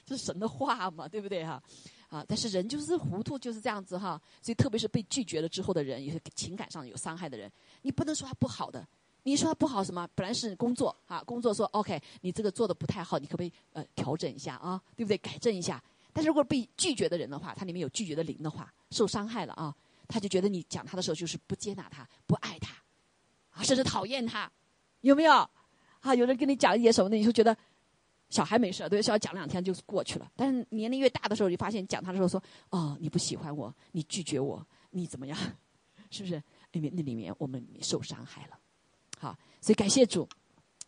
这是神的话嘛，对不对哈？啊，但是人就是糊涂，就是这样子哈。所以特别是被拒绝了之后的人，有些情感上有伤害的人，你不能说他不好的。你说他不好什么？本来是工作啊，工作说 OK，你这个做的不太好，你可不可以呃调整一下啊？对不对？改正一下。但是如果被拒绝的人的话，他里面有拒绝的灵的话，受伤害了啊，他就觉得你讲他的时候就是不接纳他，不爱他，啊，甚至讨厌他，有没有？啊，有人跟你讲一些什么的，你就觉得小孩没事，对小孩讲两天就过去了。但是年龄越大的时候，你发现讲他的时候说：“哦，你不喜欢我，你拒绝我，你怎么样？是不是？因为那里面我们受伤害了。好，所以感谢主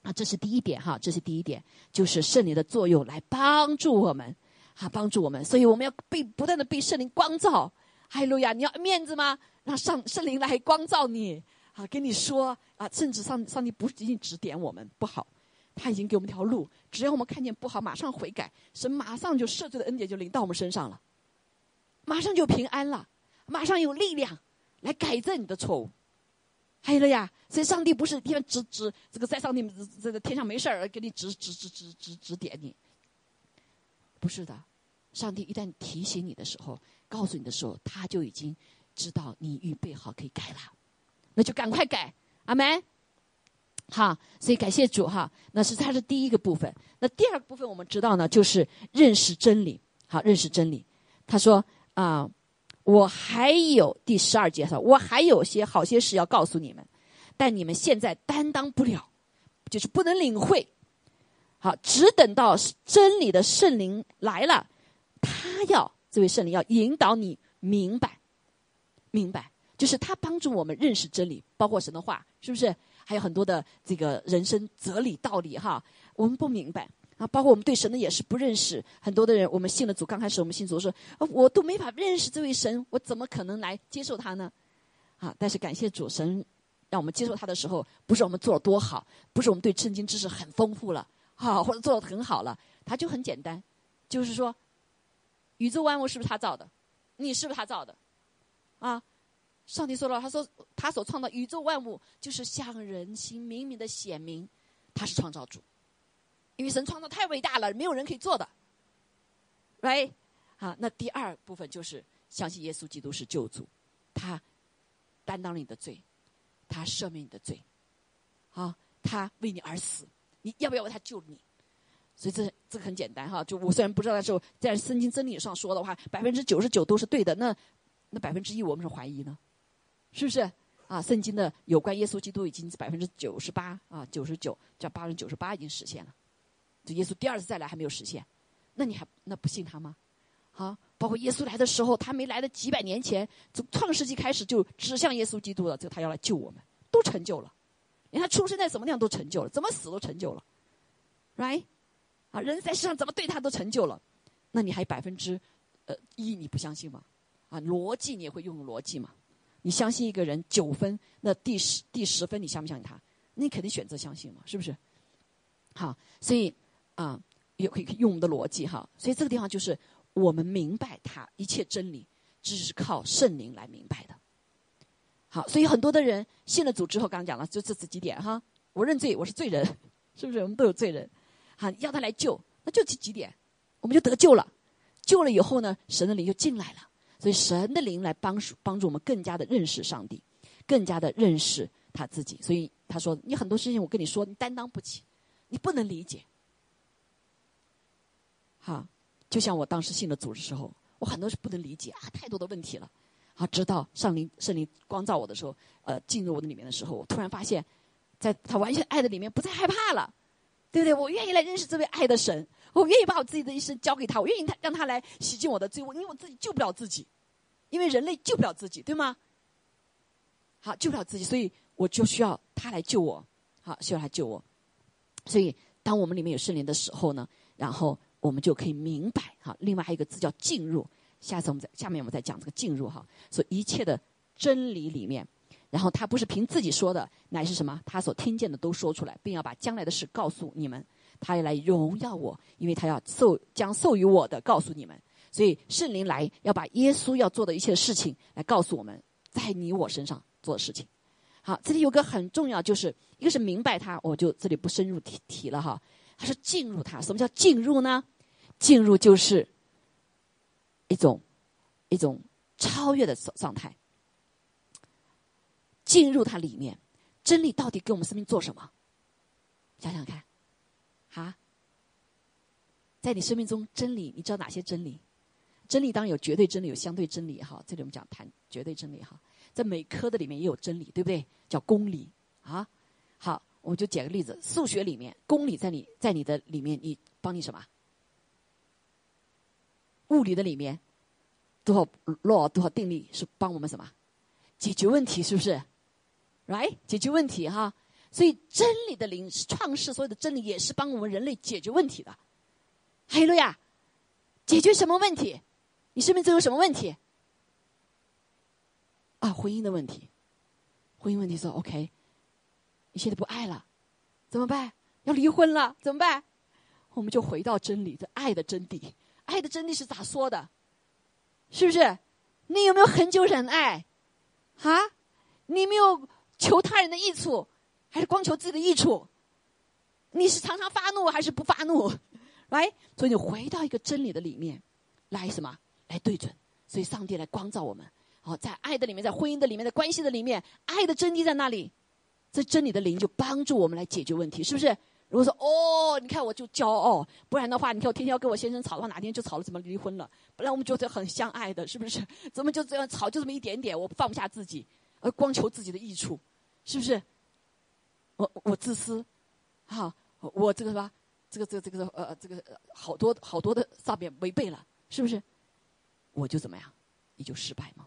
啊，这是第一点哈，这是第一点，就是圣灵的作用来帮助我们，啊，帮助我们。所以我们要被不断的被圣灵光照。哈利路亚！你要面子吗？让上圣灵来光照你，啊，跟你说啊，甚至上上帝不仅仅指点我们不好。他已经给我们条路，只要我们看见不好，马上悔改，神马上就赦罪的恩典就临到我们身上了，马上就平安了，马上有力量来改正你的错误。还有了呀，所以上帝不是天指指这个在上帝这个天上没事儿给你指指指指指指点你，不是的，上帝一旦提醒你的时候，告诉你的时候，他就已经知道你预备好可以改了，那就赶快改，阿门。好，所以感谢主哈。那是他是第一个部分。那第二个部分我们知道呢，就是认识真理。好，认识真理。他说啊，我还有第十二节说，我还有些好些事要告诉你们，但你们现在担当不了，就是不能领会。好，只等到真理的圣灵来了，他要这位圣灵要引导你明白，明白，就是他帮助我们认识真理，包括神的话，是不是？还有很多的这个人生哲理道理哈，我们不明白啊，包括我们对神的也是不认识。很多的人，我们信了主，刚开始我们信主说，我都没法认识这位神，我怎么可能来接受他呢？啊！但是感谢主神，让我们接受他的时候，不是我们做的多好，不是我们对圣经知识很丰富了，好或者做的很好了，他就很简单，就是说，宇宙万物是不是他造的？你是不是他造的？啊？上帝说了，他说他所创造宇宙万物，就是向人心明明的显明，他是创造主。因为神创造太伟大了，没有人可以做的，right？好，那第二部分就是相信耶稣基督是救主，他担当了你的罪，他赦免你的罪，啊，他为你而死，你要不要为他救你？所以这这个很简单哈，就我虽然不知道的时候，在圣经真理上说的话，百分之九十九都是对的，那那百分之一我们是怀疑呢？是不是啊？圣经的有关耶稣基督已经百分之九十八啊，九十九叫八分之九十八已经实现了。这耶稣第二次再来还没有实现，那你还那不信他吗？啊，包括耶稣来的时候，他没来的几百年前，从创世纪开始就指向耶稣基督了，就他要来救我们，都成就了。连他出生在什么地方都成就了，怎么死都成就了，right？啊，人在世上怎么对他都成就了，那你还百分之呃一你不相信吗？啊，逻辑你也会用逻辑吗？你相信一个人九分，那第十第十分你相不相信他？你肯定选择相信嘛，是不是？好，所以啊，也可以用我们的逻辑哈。所以这个地方就是我们明白他一切真理，只是靠圣灵来明白的。好，所以很多的人信了主之后，刚刚讲了，就这这几点哈。我认罪，我是罪人，是不是？我们都有罪人。好，要他来救，那就这几点，我们就得救了。救了以后呢，神的灵就进来了。所以神的灵来帮助帮助我们更加的认识上帝，更加的认识他自己。所以他说：“你很多事情我跟你说，你担当不起，你不能理解。”哈，就像我当时信了主的时候，我很多是不能理解啊，太多的问题了。啊，直到上灵圣灵光照我的时候，呃，进入我的里面的时候，我突然发现，在他完全爱的里面，不再害怕了，对不对？我愿意来认识这位爱的神。我愿意把我自己的一生交给他，我愿意他让他来洗净我的罪，我因为我自己救不了自己，因为人类救不了自己，对吗？好，救不了自己，所以我就需要他来救我，好，需要他救我。所以，当我们里面有圣灵的时候呢，然后我们就可以明白，哈。另外还有一个字叫进入，下次我们再下面我们再讲这个进入，哈。所以一切的真理里面，然后他不是凭自己说的，乃是什么？他所听见的都说出来，并要把将来的事告诉你们。他要来荣耀我，因为他要授将授予我的告诉你们，所以圣灵来要把耶稣要做的一切事情来告诉我们，在你我身上做的事情。好，这里有个很重要，就是一个是明白他，我就这里不深入提提了哈。他说进入他，什么叫进入呢？进入就是一种一种超越的状态，进入它里面，真理到底给我们生命做什么？想想看。啊，在你生命中，真理你知道哪些真理？真理当然有绝对真理，有相对真理哈。这里我们讲谈绝对真理哈，在每科的里面也有真理，对不对？叫公理啊。好，我就举个例子，数学里面公理在你在你的里面，你帮你什么？物理的里面多少 law 多少定律是帮我们什么？解决问题是不是？right 解决问题哈。所以真理的灵是创世所有的真理，也是帮我们人类解决问题的。哈利路亚，解决什么问题？你生命中有什么问题？啊，婚姻的问题。婚姻问题说 OK，你现在不爱了，怎么办？要离婚了怎么办？我们就回到真理，这爱的真谛。爱的真谛是咋说的？是不是？你有没有恒久忍爱？啊？你没有求他人的益处，还是光求自己的益处？你是常常发怒还是不发怒？来，所以你回到一个真理的里面，来什么？来对准。所以上帝来光照我们。好，在爱的里面，在婚姻的里面，在关系的里面，爱的真谛在那里。这真理的灵就帮助我们来解决问题，是不是？如果说哦，你看我就骄傲，不然的话，你看我天天要跟我先生吵的话，哪天就吵了，怎么离婚了？本来我们觉得很相爱的，是不是？怎么就这样吵，就这么一点点，我放不下自己，而光求自己的益处，是不是？我我自私，哈，我这个什么，这个这个这个呃这个好多好多的上面违背了，是不是？我就怎么样，你就失败吗？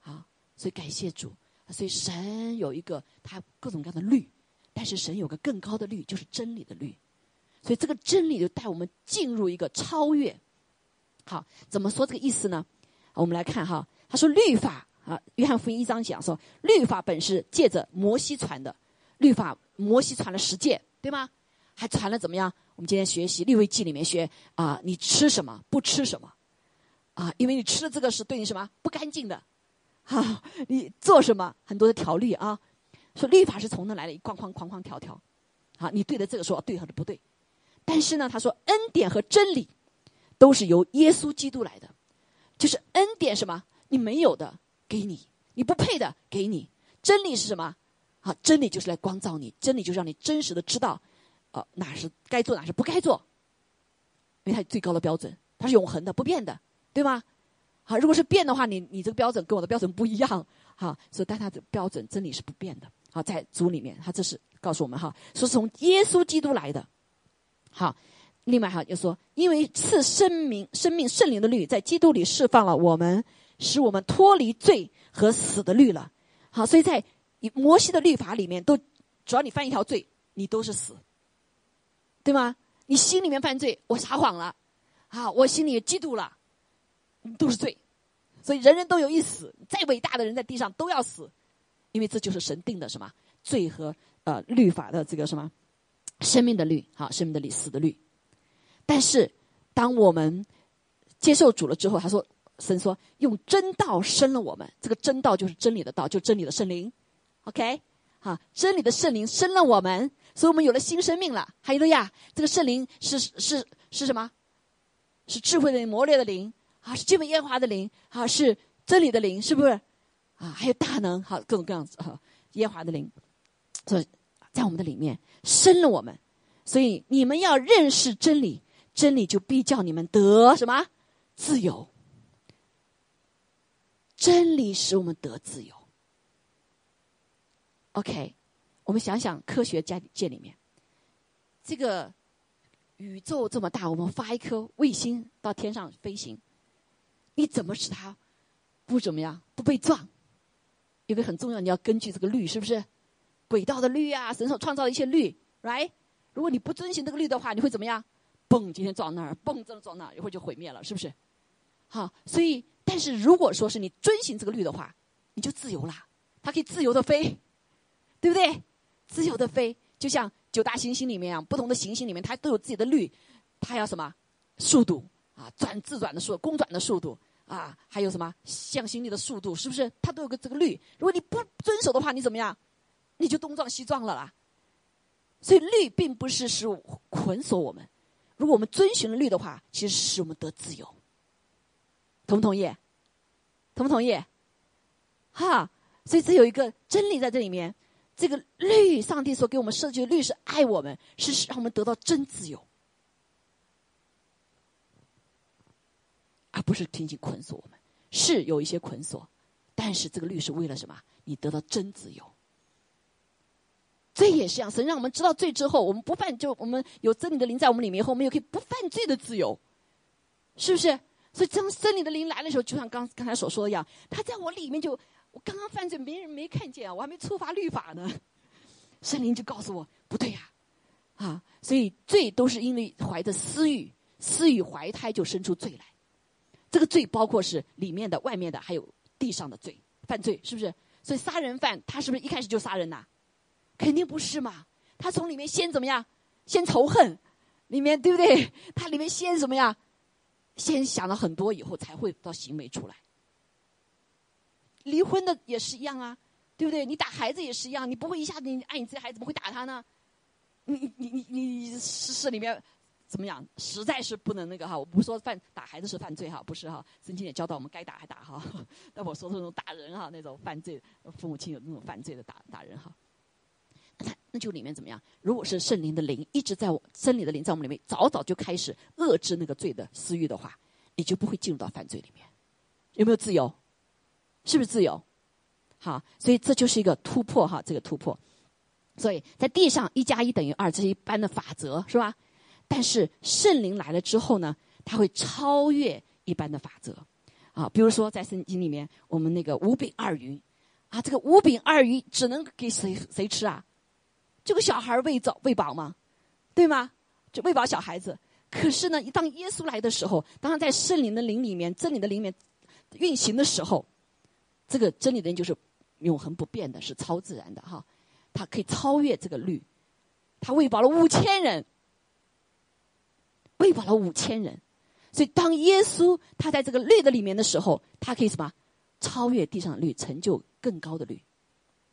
好，所以感谢主，所以神有一个他各种各样的律。但是神有个更高的律，就是真理的律，所以这个真理就带我们进入一个超越。好，怎么说这个意思呢？我们来看哈，他说律法啊，约翰福音一章讲说，律法本是借着摩西传的，律法摩西传了十诫，对吗？还传了怎么样？我们今天学习立位记里面学啊，你吃什么，不吃什么，啊，因为你吃的这个是对你什么不干净的，哈，你做什么很多的条例啊。说律法是从那来的，框框框框条条，好，你对的这个说对或者不对，但是呢，他说恩典和真理都是由耶稣基督来的，就是恩典什么你没有的给你，你不配的给你，真理是什么？好，真理就是来光照你，真理就是让你真实的知道，呃，哪是该做，哪是不该做，因为它最高的标准，它是永恒的、不变的，对吗？好，如果是变的话，你你这个标准跟我的标准不一样，好，所以但它的标准真理是不变的。好，在主里面，他这是告诉我们哈，说从耶稣基督来的。好，另外哈，又说因为赐生命、生命圣灵的律在基督里释放了我们，使我们脱离罪和死的律了。好，所以在摩西的律法里面，都只要你犯一条罪，你都是死，对吗？你心里面犯罪，我撒谎了，啊，我心里嫉妒了，都是罪。所以人人都有一死，再伟大的人在地上都要死。因为这就是神定的什么罪和呃律法的这个什么生命的律，好生命的律死的律。但是当我们接受主了之后，他说神说用真道生了我们，这个真道就是真理的道，就真理的圣灵。OK，好，真理的圣灵生了我们，所以我们有了新生命了。哈利路亚！这个圣灵是是是什么？是智慧的磨练的灵啊，是敬畏耶和华的灵啊，是真理的灵，是不是？啊，还有大能，好各种各样子哈，耶华的灵，所以在我们的里面生了我们，所以你们要认识真理，真理就必叫你们得什么自由。真理使我们得自由。OK，我们想想科学家界里面，这个宇宙这么大，我们发一颗卫星到天上飞行，你怎么使它不怎么样，不被撞？一个很重要，你要根据这个律，是不是？轨道的律啊，神所创造的一些律，right？如果你不遵循这个律的话，你会怎么样？嘣，今天撞那儿，嘣，这撞那儿，一会儿就毁灭了，是不是？好，所以，但是如果说是你遵循这个律的话，你就自由啦，它可以自由的飞，对不对？自由的飞，就像九大行星里面啊，不同的行星里面，它都有自己的律，它要什么速度啊，转自转的速，公转的速度。啊，还有什么向心力的速度，是不是？它都有个这个律。如果你不遵守的话，你怎么样？你就东撞西撞了啦。所以律并不是使捆锁我们，如果我们遵循了律的话，其实使我们得自由。同不同意？同不同意？哈，所以只有一个真理在这里面。这个律，上帝所给我们设计的律是爱我们，是让我们得到真自由。而不是仅仅捆锁我们，是有一些捆锁，但是这个律是为了什么？你得到真自由，罪也是一样，神让我们知道罪之后，我们不犯，就我们有真理的灵在我们里面以后，我们又可以不犯罪的自由，是不是？所以当真理的灵来的时候，就像刚刚才所说的一样，他在我里面就，我刚刚犯罪，没人没看见啊，我还没触发律法呢，圣灵就告诉我不对呀，啊，所以罪都是因为怀着私欲，私欲怀胎就生出罪来，这个罪包括是里面的、外面的，还有地上的罪，犯罪是不是？所以杀人犯他是不是一开始就杀人呐？肯定不是嘛，他从里面先怎么样？先仇恨，里面对不对？他里面先怎么样？先想了很多以后才会到行为出来。离婚的也是一样啊，对不对？你打孩子也是一样，你不会一下子你爱你自己孩子，怎么会打他呢？你你你你是是里面怎么样？实在是不能那个哈，我不是说犯打孩子是犯罪哈，不是哈。圣经也教导我们该打还打哈，但我说的那种打人哈，那种犯罪，父母亲有那种犯罪的打打人哈。那那就里面怎么样？如果是圣灵的灵一直在我真理的灵在我们里面，早早就开始遏制那个罪的私欲的话，你就不会进入到犯罪里面。有没有自由？是不是自由？好，所以这就是一个突破哈，这个突破。所以在地上一加一等于二，这是一般的法则，是吧？但是圣灵来了之后呢，它会超越一般的法则啊。比如说在圣经里面，我们那个五饼二鱼啊，这个五饼二鱼只能给谁谁吃啊？这个小孩喂早喂饱吗？对吗？就喂饱小孩子。可是呢，当耶稣来的时候，当他在圣灵的灵里面、真理的灵里面运行的时候，这个真理的灵就是永恒不变的，是超自然的哈。他可以超越这个律，他喂饱了五千人，喂饱了五千人。所以当耶稣他在这个律的里面的时候，他可以什么？超越地上的律，成就更高的律。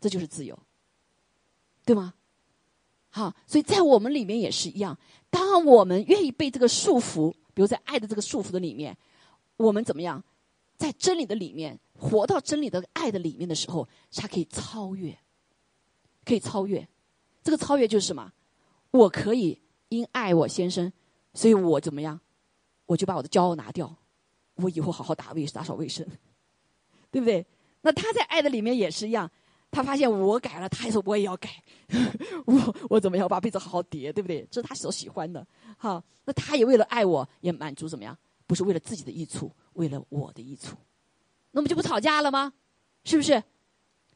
这就是自由，对吗？好，所以在我们里面也是一样。当我们愿意被这个束缚，比如在爱的这个束缚的里面，我们怎么样，在真理的里面活到真理的爱的里面的时候，才可以超越，可以超越。这个超越就是什么？我可以因爱我先生，所以我怎么样，我就把我的骄傲拿掉，我以后好好打卫打扫卫生，对不对？那他在爱的里面也是一样。他发现我改了，他还说我也要改，我我怎么样？把被子好好叠，对不对？这是他所喜欢的，好。那他也为了爱我，也满足怎么样？不是为了自己的益处，为了我的益处，那么就不吵架了吗？是不是？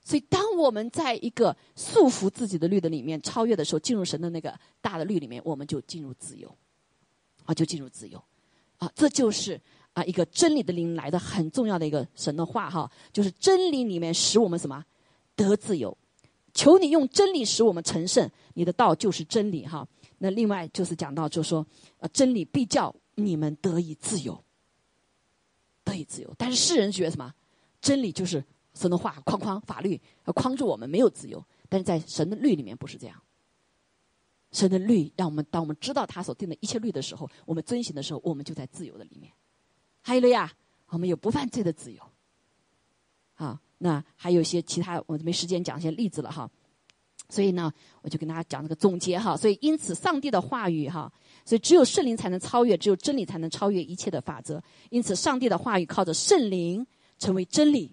所以，当我们在一个束缚自己的律的里面超越的时候，进入神的那个大的律里面，我们就进入自由，啊，就进入自由，啊，这就是啊一个真理的灵来的很重要的一个神的话哈，就是真理里面使我们什么？得自由，求你用真理使我们成圣。你的道就是真理，哈。那另外就是讲到，就说，呃，真理必叫你们得以自由，得以自由。但是世人觉得什么？真理就是神的话，框框法律要框住我们，没有自由。但是在神的律里面不是这样。神的律让我们，当我们知道他所定的一切律的时候，我们遵行的时候，我们就在自由的里面。还有了呀，我们有不犯罪的自由，啊。那还有一些其他，我没时间讲一些例子了哈，所以呢，我就跟大家讲这个总结哈。所以因此，上帝的话语哈，所以只有圣灵才能超越，只有真理才能超越一切的法则。因此，上帝的话语靠着圣灵成为真理。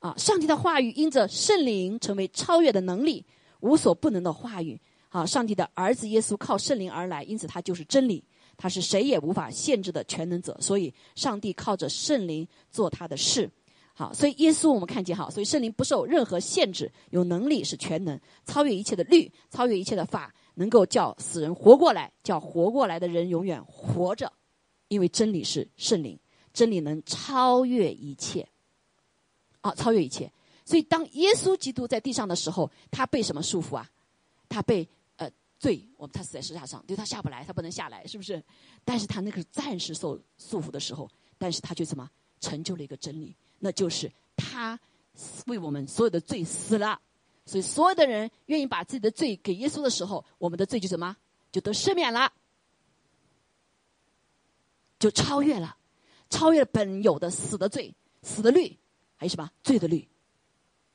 啊，上帝的话语因着圣灵成为超越的能力，无所不能的话语。啊，上帝的儿子耶稣靠圣灵而来，因此他就是真理，他是谁也无法限制的全能者。所以，上帝靠着圣灵做他的事。好，所以耶稣我们看见哈，所以圣灵不受任何限制，有能力是全能，超越一切的律，超越一切的法，能够叫死人活过来，叫活过来的人永远活着，因为真理是圣灵，真理能超越一切，啊，超越一切。所以当耶稣基督在地上的时候，他被什么束缚啊？他被罪，我们他死在石架上，对他下不来，他不能下来，是不是？但是他那个暂时受束缚的时候，但是他却什么成就了一个真理。那就是他为我们所有的罪死了，所以所有的人愿意把自己的罪给耶稣的时候，我们的罪就什么就得赦免了，就超越了，超越了本有的死的罪、死的律，还有什么罪的律，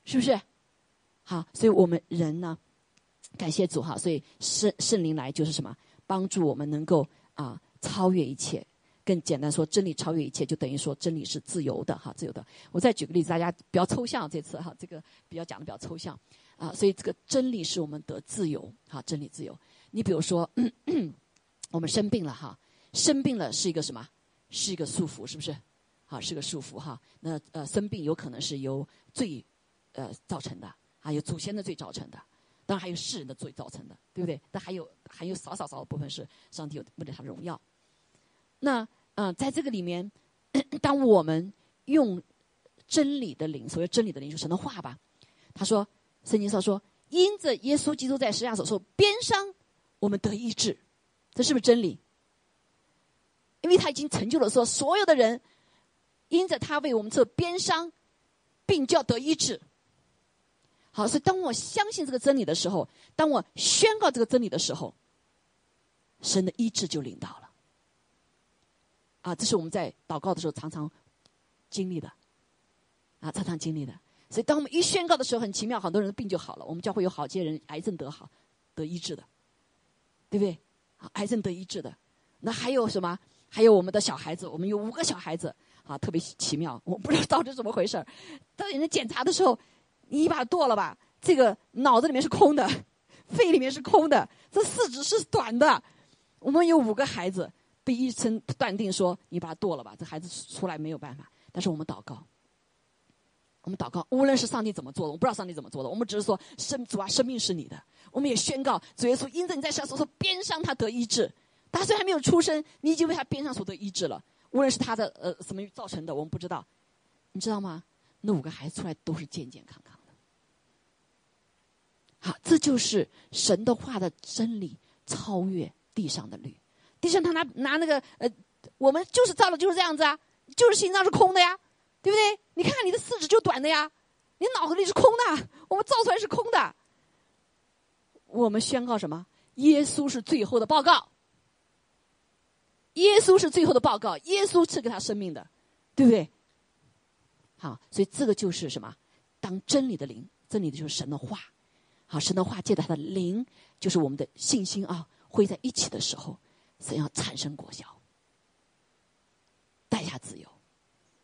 是不是？好，所以我们人呢，感谢主哈，所以圣圣灵来就是什么，帮助我们能够啊超越一切。更简单说，真理超越一切，就等于说真理是自由的哈，自由的。我再举个例子，大家比较抽象这次哈，这个比较讲的比较抽象啊，所以这个真理是我们得自由，哈，真理自由。你比如说，我们生病了哈，生病了是一个什么？是一个束缚，是不是？好，是个束缚哈。那呃，生病有可能是由罪呃造成的，啊有祖先的罪造成的，当然还有世人的罪造成的，对不对？但还有还有少少少的部分是上帝为了他荣耀。那嗯，在这个里面，当我们用真理的灵，所谓真理的灵，就神的话吧，他说。圣经上说：“因着耶稣基督在十字架上受鞭伤，我们得医治。”这是不是真理？因为他已经成就了，说所有的人因着他为我们受鞭伤，病就要得医治。好，所以当我相信这个真理的时候，当我宣告这个真理的时候，神的医治就领到了。啊，这是我们在祷告的时候常常经历的，啊，常常经历的。所以，当我们一宣告的时候，很奇妙，很多人的病就好了。我们教会有好些人癌症得好，得医治的，对不对？啊，癌症得医治的。那还有什么？还有我们的小孩子，我们有五个小孩子，啊，特别奇妙。我不知道到底怎么回事儿。当人家检查的时候，你把它剁了吧，这个脑子里面是空的，肺里面是空的，这四肢是短的。我们有五个孩子被医生断定说，你把它剁了吧，这孩子出来没有办法。但是我们祷告。我们祷告，无论是上帝怎么做的，我不知道上帝怎么做的，我们只是说生主啊，生命是你的。我们也宣告，主耶稣因着你在世上所说边上他得医治，他虽然还没有出生，你已经为他边上所得医治了。无论是他的呃什么造成的，我们不知道，你知道吗？那五个孩子出来都是健健康康。好，这就是神的话的真理，超越地上的律。地上他拿拿那个呃，我们就是造的就是这样子啊，就是心脏是空的呀。对不对？你看看你的四肢就短的呀，你脑子里是空的，我们造出来是空的。我们宣告什么？耶稣是最后的报告。耶稣是最后的报告，耶稣赐给他生命的，对不对？好，所以这个就是什么？当真理的灵，真理的就是神的话。好，神的话借着他的灵，就是我们的信心啊，汇在一起的时候，神要产生果效，带下自由。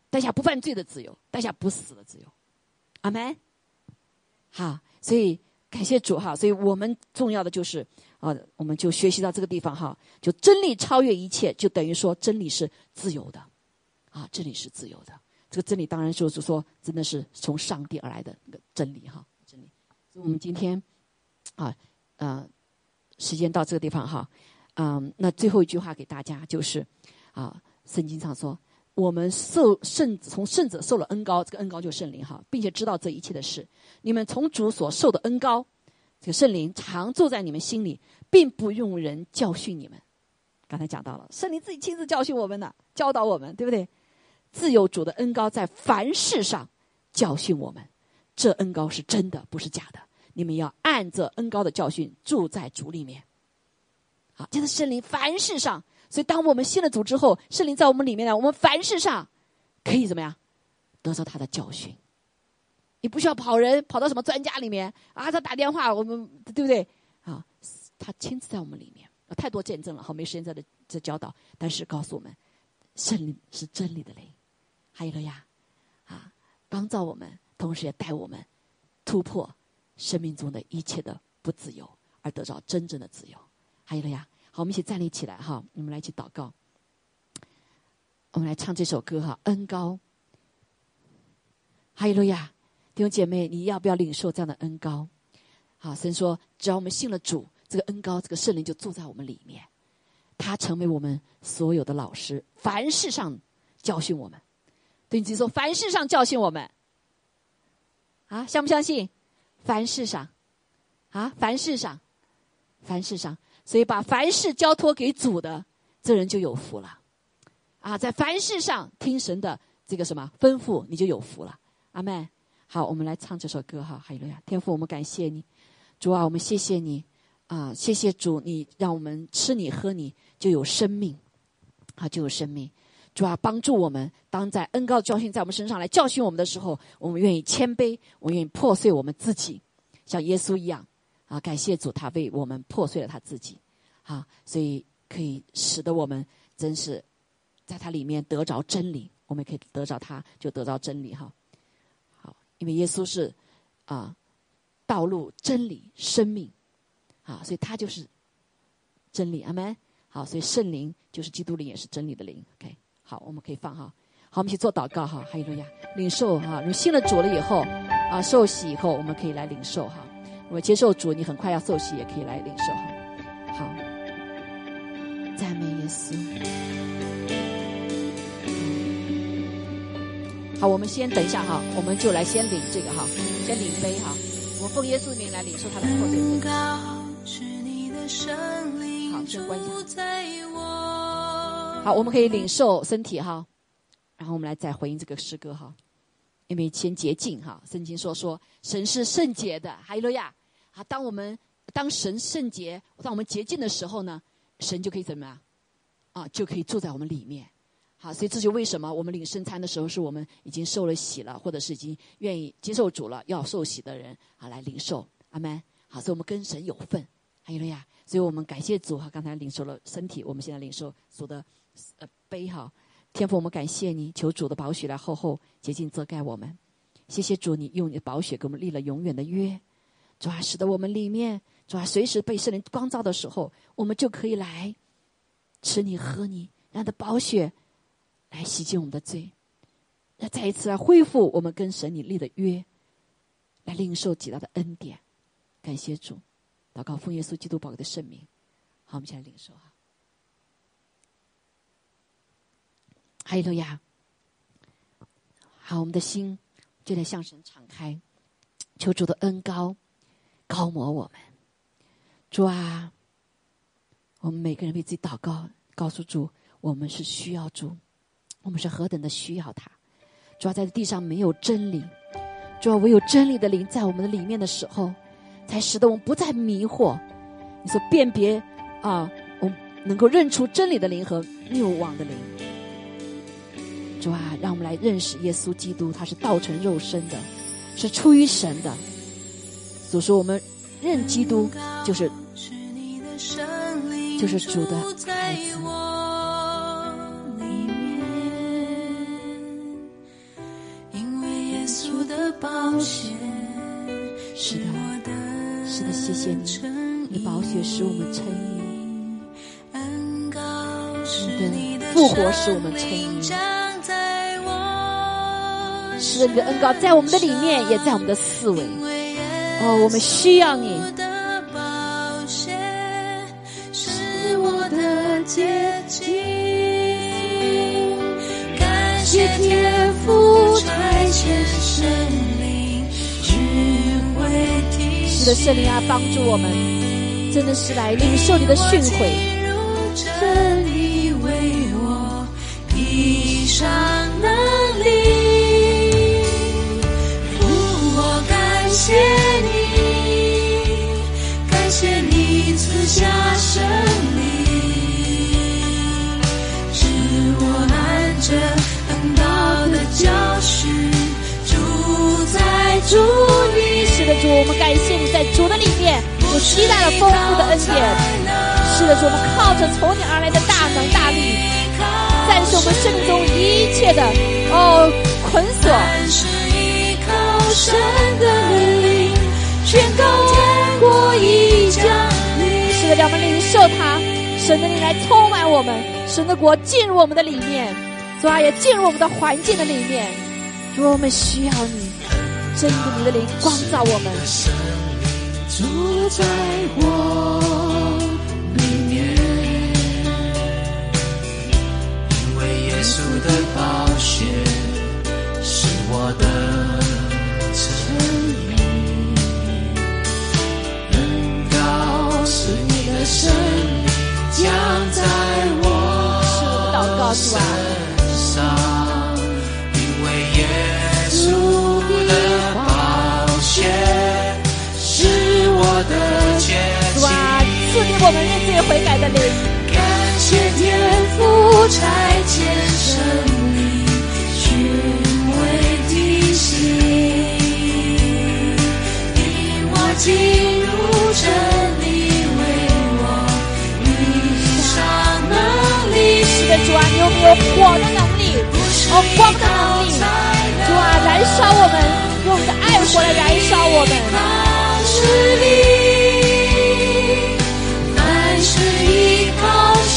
带下不犯罪的自由，带下不死的自由，阿门。好，所以感谢主哈，所以我们重要的就是啊，我们就学习到这个地方哈，就真理超越一切，就等于说真理是自由的，啊，真理是自由的。这个真理当然就是说，真的是从上帝而来的那个真理哈，我们今天啊，呃，时间到这个地方哈，嗯，那最后一句话给大家就是啊，圣经上说。我们受圣从圣者受了恩高，这个恩高就是圣灵哈，并且知道这一切的事。你们从主所受的恩高，这个圣灵常住在你们心里，并不用人教训你们。刚才讲到了，圣灵自己亲自教训我们的，教导我们，对不对？自有主的恩高在凡事上教训我们，这恩高是真的，不是假的。你们要按着恩高的教训住在主里面。好，这是圣灵凡事上。所以，当我们信了主之后，圣灵在我们里面呢，我们凡事上可以怎么样得到他的教训？你不需要跑人，跑到什么专家里面啊？他打电话，我们对不对？啊，他亲自在我们里面，太多见证了，好，没时间在这这教导。但是告诉我们，圣灵是真理的灵，还有了呀，啊，帮造我们，同时也带我们突破生命中的一切的不自由，而得到真正的自由。还有了呀。好，我们一起站立起来哈，我们来一起祷告。我们来唱这首歌哈，恩高，哈利路亚！弟兄姐妹，你要不要领受这样的恩高？好，神说，只要我们信了主，这个恩高，这个圣灵就住在我们里面，他成为我们所有的老师，凡事上教训我们。对你自己说，凡事上教训我们。啊，相不相信？凡事上，啊，凡事上，凡事上。所以，把凡事交托给主的，这人就有福了，啊，在凡事上听神的这个什么吩咐，你就有福了。阿门。好，我们来唱这首歌哈，哈利路亚！天父，我们感谢你，主啊，我们谢谢你，啊，谢谢主，你让我们吃你喝你就有生命，啊，就有生命。主啊，帮助我们，当在恩高的教训在我们身上来教训我们的时候，我们愿意谦卑，我愿意破碎我们自己，像耶稣一样。啊，感谢主，他为我们破碎了他自己，啊，所以可以使得我们真是在他里面得着真理，我们可以得着他，就得到真理哈。好，因为耶稣是啊道路、真理、生命，啊，所以他就是真理，阿门。好，所以圣灵就是基督灵，也是真理的灵。OK，好，我们可以放哈。好，我们一起做祷告哈。哈利路亚，领受哈。你信了主了以后，啊，受洗以后，我们可以来领受哈。我们接受主，你很快要受洗，也可以来领受哈。好，赞美耶稣。好，我们先等一下哈，我们就来先领这个哈，先领杯哈。我们奉耶稣名来领受他的破碎。好，先关一下。好，我们可以领受身体哈，然后我们来再回应这个诗歌哈。因为先洁净哈，圣经说说神是圣洁的，哈利路亚。好，当我们当神圣洁，当我们洁净的时候呢，神就可以怎么样？啊，就可以住在我们里面。好，所以这就为什么我们领圣餐的时候，是我们已经受了洗了，或者是已经愿意接受主了，要受洗的人啊来领受。阿门。好，所以我们跟神有份，还有了呀。所以我们感谢主哈，刚才领受了身体，我们现在领受主的呃杯哈。天父，我们感谢你，求主的宝血来厚厚洁净遮盖我们。谢谢主，你用你的宝血给我们立了永远的约，主啊，使得我们里面主啊，随时被圣灵光照的时候，我们就可以来吃你喝你，让的宝血。来洗净我们的罪，来再一次来恢复我们跟神你立的约，来领受极大的恩典。感谢主，祷告奉耶稣基督宝贵的圣名。好，我们现在领受哈。哈利路亚。好，我们的心就在向神敞开，求主的恩高高摩我们。主啊，我们每个人为自己祷告，告诉主，我们是需要主。我们是何等的需要他，主要在地上没有真理，主要唯有真理的灵在我们的里面的时候，才使得我们不再迷惑。你说辨别啊，我们能够认出真理的灵和谬妄的灵。主啊，让我们来认识耶稣基督，他是道成肉身的，是出于神的。所说我们认基督，就是就是主的孩子。是的，是的，谢谢你，你宝血使我们称义，你的复活使我们称义，是的，你的恩高在我们的里面，也在我们的四维。哦，我们需要你。是我的结晶，感谢天父差遣神。的圣灵啊，帮助我们，真的是来领受你的训诲。真理为我披上期待了丰富的恩典。是的，主，我们靠着从你而来的大能大力，战胜我们生命中一切的哦捆锁。是的，让我们领受他，神的灵来充满我们，神的国进入我们的里面，主啊，也进入我们的环境的里面。主，我们需要你。真的，你的灵光照我们。住在我里面，因为耶稣的宝血是我的诚意。能高是你的生命将在我身上，感谢天父差遣神灵，寻为地心，引我进入真理，为我立上能力。是的，主啊，你有没有火的能力？哦，光的能力。主啊，燃烧我们，用你的爱火来燃烧我们。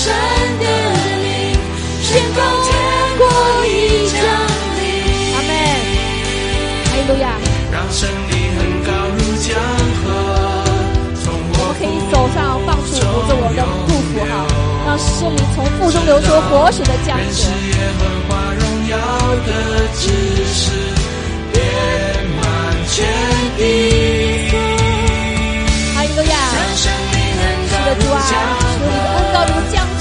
神的灵，宣告天国已降临。阿门。哈利路亚。让胜利很高如江河，从我我们可以手上放出扶着我们的祝福哈，让圣灵从腹中流出活水的江河。耶和华荣耀的知识，遍满全地。哈利路亚。让胜利很是的，主啊，求你的恩高如江河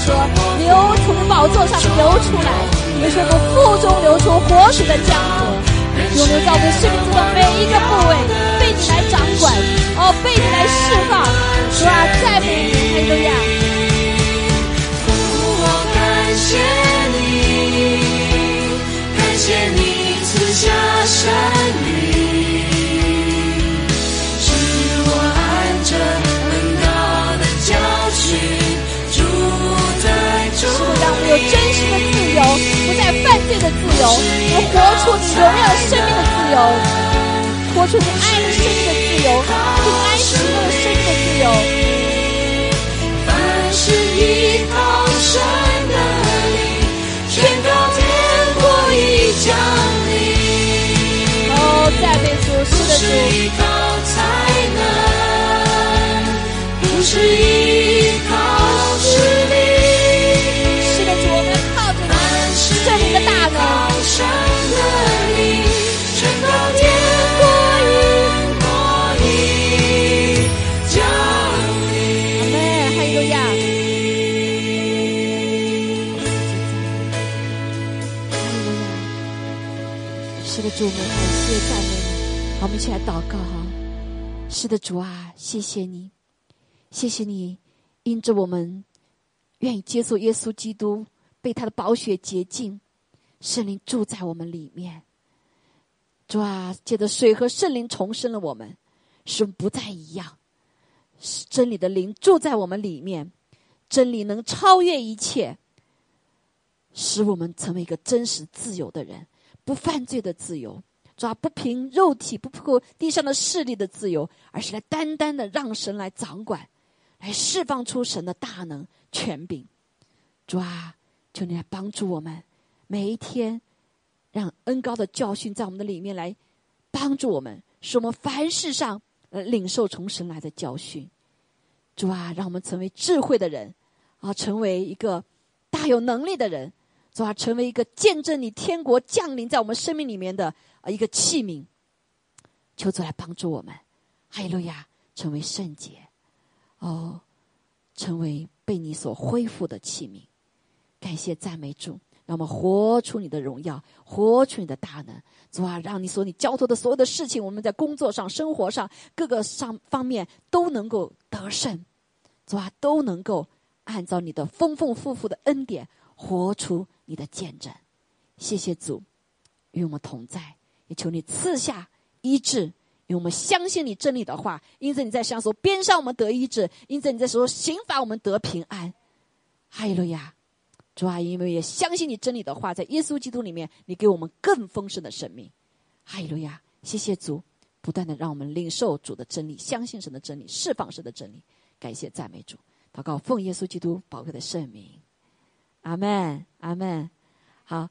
流从宝座上流出来，也是我们腹中流出活水的江河，永流在我们生命中的每一个部位，被你来掌管，哦，被你来释放，主啊，赞美你，哈利路亚。我感谢你，感谢你赐下生命，有真实的自由，不再犯罪的自由，能活出你荣耀的生命的自由，活出你爱的生命的自由，平安喜乐的生命的自由。凡是依靠神的灵，宣告天国已降临。哦，赞美主，是的主。依靠才能，不是依靠实力，们感谢赞美你。我们一起来祷告哈。是的，主啊，谢谢你，谢谢你，因着我们愿意接受耶稣基督，被他的宝血洁净，圣灵住在我们里面。主啊，借着水和圣灵重生了我们，使我们不再一样。真理的灵住在我们里面，真理能超越一切，使我们成为一个真实自由的人，不犯罪的自由，主啊，不凭肉体，不凭地上的势力的自由，而是来单单的让神来掌管，来释放出神的大能权柄。主啊，求你来帮助我们，每一天让恩高的教训在我们的里面来帮助我们，使我们凡事上呃领受从神来的教训。主啊，让我们成为智慧的人啊，成为一个大有能力的人。主啊，成为一个见证你天国降临在我们生命里面的啊一个器皿。求主来帮助我们，哈利路亚，成为圣洁，哦，成为被你所恢复的器皿。感谢赞美主，让我们活出你的荣耀，活出你的大能。主啊，让你所你交托的所有的事情，我们在工作上、生活上各个上方面都能够得胜。主啊，都能够按照你的丰丰富富的恩典，活出你的见证。谢谢主，与我们同在，也求你赐下医治，因为我们相信你真理的话。因此你在上说边上我们得医治，因此你在说刑罚我们得平安。哈利路亚，主啊，因为也相信你真理的话，在耶稣基督里面，你给我们更丰盛的生命。哈利路亚，谢谢主，不断的让我们领受主的真理，相信神的真理，释放神的真理。感谢赞美主，祷告奉耶稣基督宝贵的圣名，阿门，阿门。好，